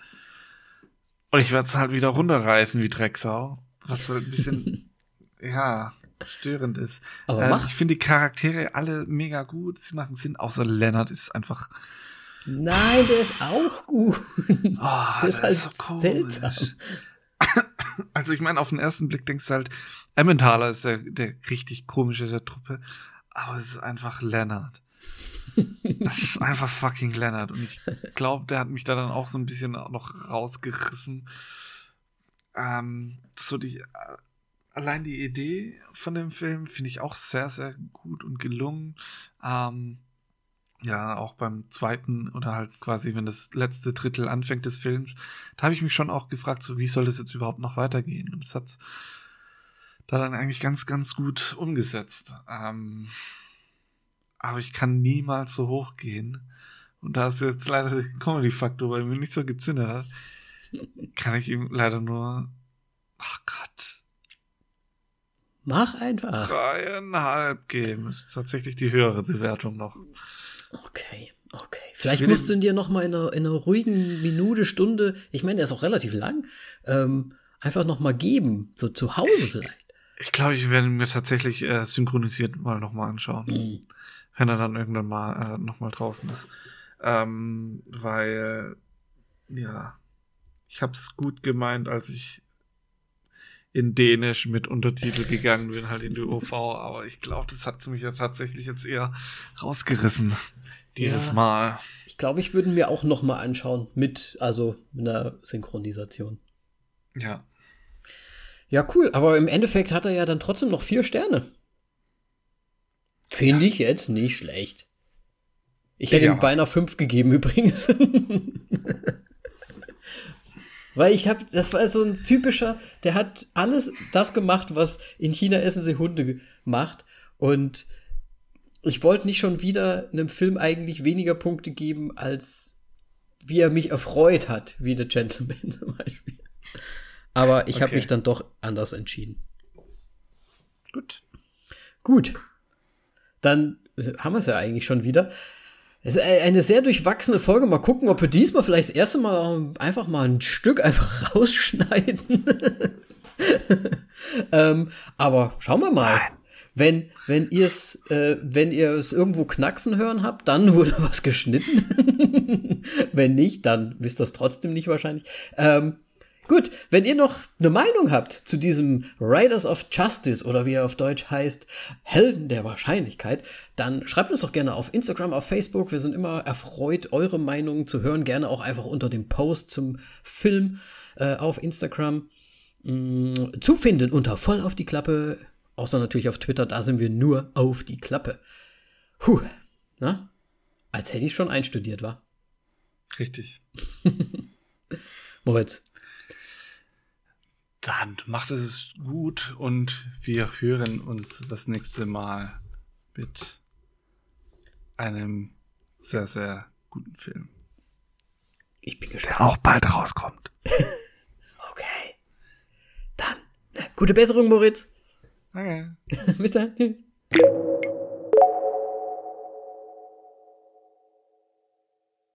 Und ich werde es halt wieder runterreißen wie Drecksau. Was so ein bisschen, ja, störend ist. Aber ähm, ich finde die Charaktere alle mega gut. Sie machen Sinn. Außer Leonard ist einfach. Nein, der ist auch gut. Oh, der ist halt ist so seltsam. Also ich meine, auf den ersten Blick denkst du halt, Emmentaler ist der, der richtig komische der Truppe. Aber es ist einfach Leonard. Das ist einfach fucking Leonard. Und ich glaube, der hat mich da dann auch so ein bisschen noch rausgerissen. Ähm, so die, äh, allein die Idee von dem Film finde ich auch sehr, sehr gut und gelungen. Ähm, ja, auch beim zweiten oder halt quasi, wenn das letzte Drittel anfängt des Films, da habe ich mich schon auch gefragt, so wie soll das jetzt überhaupt noch weitergehen? Und das hat's da dann eigentlich ganz, ganz gut umgesetzt. Ähm, aber ich kann niemals so hoch gehen. Und da ist jetzt leider der Comedy-Faktor, weil mir nicht so gezündet hat, kann ich ihm leider nur, ach Gott. Mach einfach. Dreieinhalb geben. Das ist tatsächlich die höhere Bewertung noch. Okay, okay. Vielleicht musst du ihn dir noch mal in einer, in einer ruhigen Minute, Stunde, ich meine, der ist auch relativ lang, ähm, einfach noch mal geben. So zu Hause vielleicht. Ich glaube, ich werde mir tatsächlich äh, synchronisiert mal noch mal anschauen. Mhm wenn er dann irgendwann mal äh, nochmal draußen ist. Ähm, weil, ja, ich habe es gut gemeint, als ich in Dänisch mit Untertitel gegangen bin, halt in die OV, aber ich glaube, das hat mich ja tatsächlich jetzt eher rausgerissen dieses ja, Mal. Ich glaube, ich würde mir auch noch mal anschauen mit, also mit einer Synchronisation. Ja. Ja, cool, aber im Endeffekt hat er ja dann trotzdem noch vier Sterne. Finde ja. ich jetzt nicht schlecht. Ich hätte ihm beinahe fünf gegeben übrigens. Weil ich habe, das war so ein typischer, der hat alles das gemacht, was in China essen sie Hunde macht. Und ich wollte nicht schon wieder einem Film eigentlich weniger Punkte geben, als wie er mich erfreut hat, wie The Gentleman zum Beispiel. Aber ich okay. habe mich dann doch anders entschieden. Gut. Gut dann haben wir es ja eigentlich schon wieder. Es ist eine sehr durchwachsene Folge. Mal gucken, ob wir diesmal vielleicht das erste Mal einfach mal ein Stück einfach rausschneiden. ähm, aber schauen wir mal. Wenn, wenn ihr es, äh, wenn ihr es irgendwo knacksen hören habt, dann wurde was geschnitten. wenn nicht, dann wisst ihr es trotzdem nicht wahrscheinlich. Ähm, Gut, wenn ihr noch eine Meinung habt zu diesem Riders of Justice oder wie er auf Deutsch heißt, Helden der Wahrscheinlichkeit, dann schreibt uns doch gerne auf Instagram, auf Facebook. Wir sind immer erfreut, eure Meinungen zu hören. Gerne auch einfach unter dem Post zum Film äh, auf Instagram mh, mm, zu finden unter voll auf die Klappe. Außer natürlich auf Twitter, da sind wir nur auf die Klappe. Puh, na? Als hätte ich schon einstudiert, war. Richtig. Moritz, dann macht es gut und wir hören uns das nächste Mal mit einem sehr, sehr guten Film. Ich bin gespannt. Der auch bald rauskommt. okay. Dann, gute Besserung, Moritz. Okay. Bis dann. Tschüss.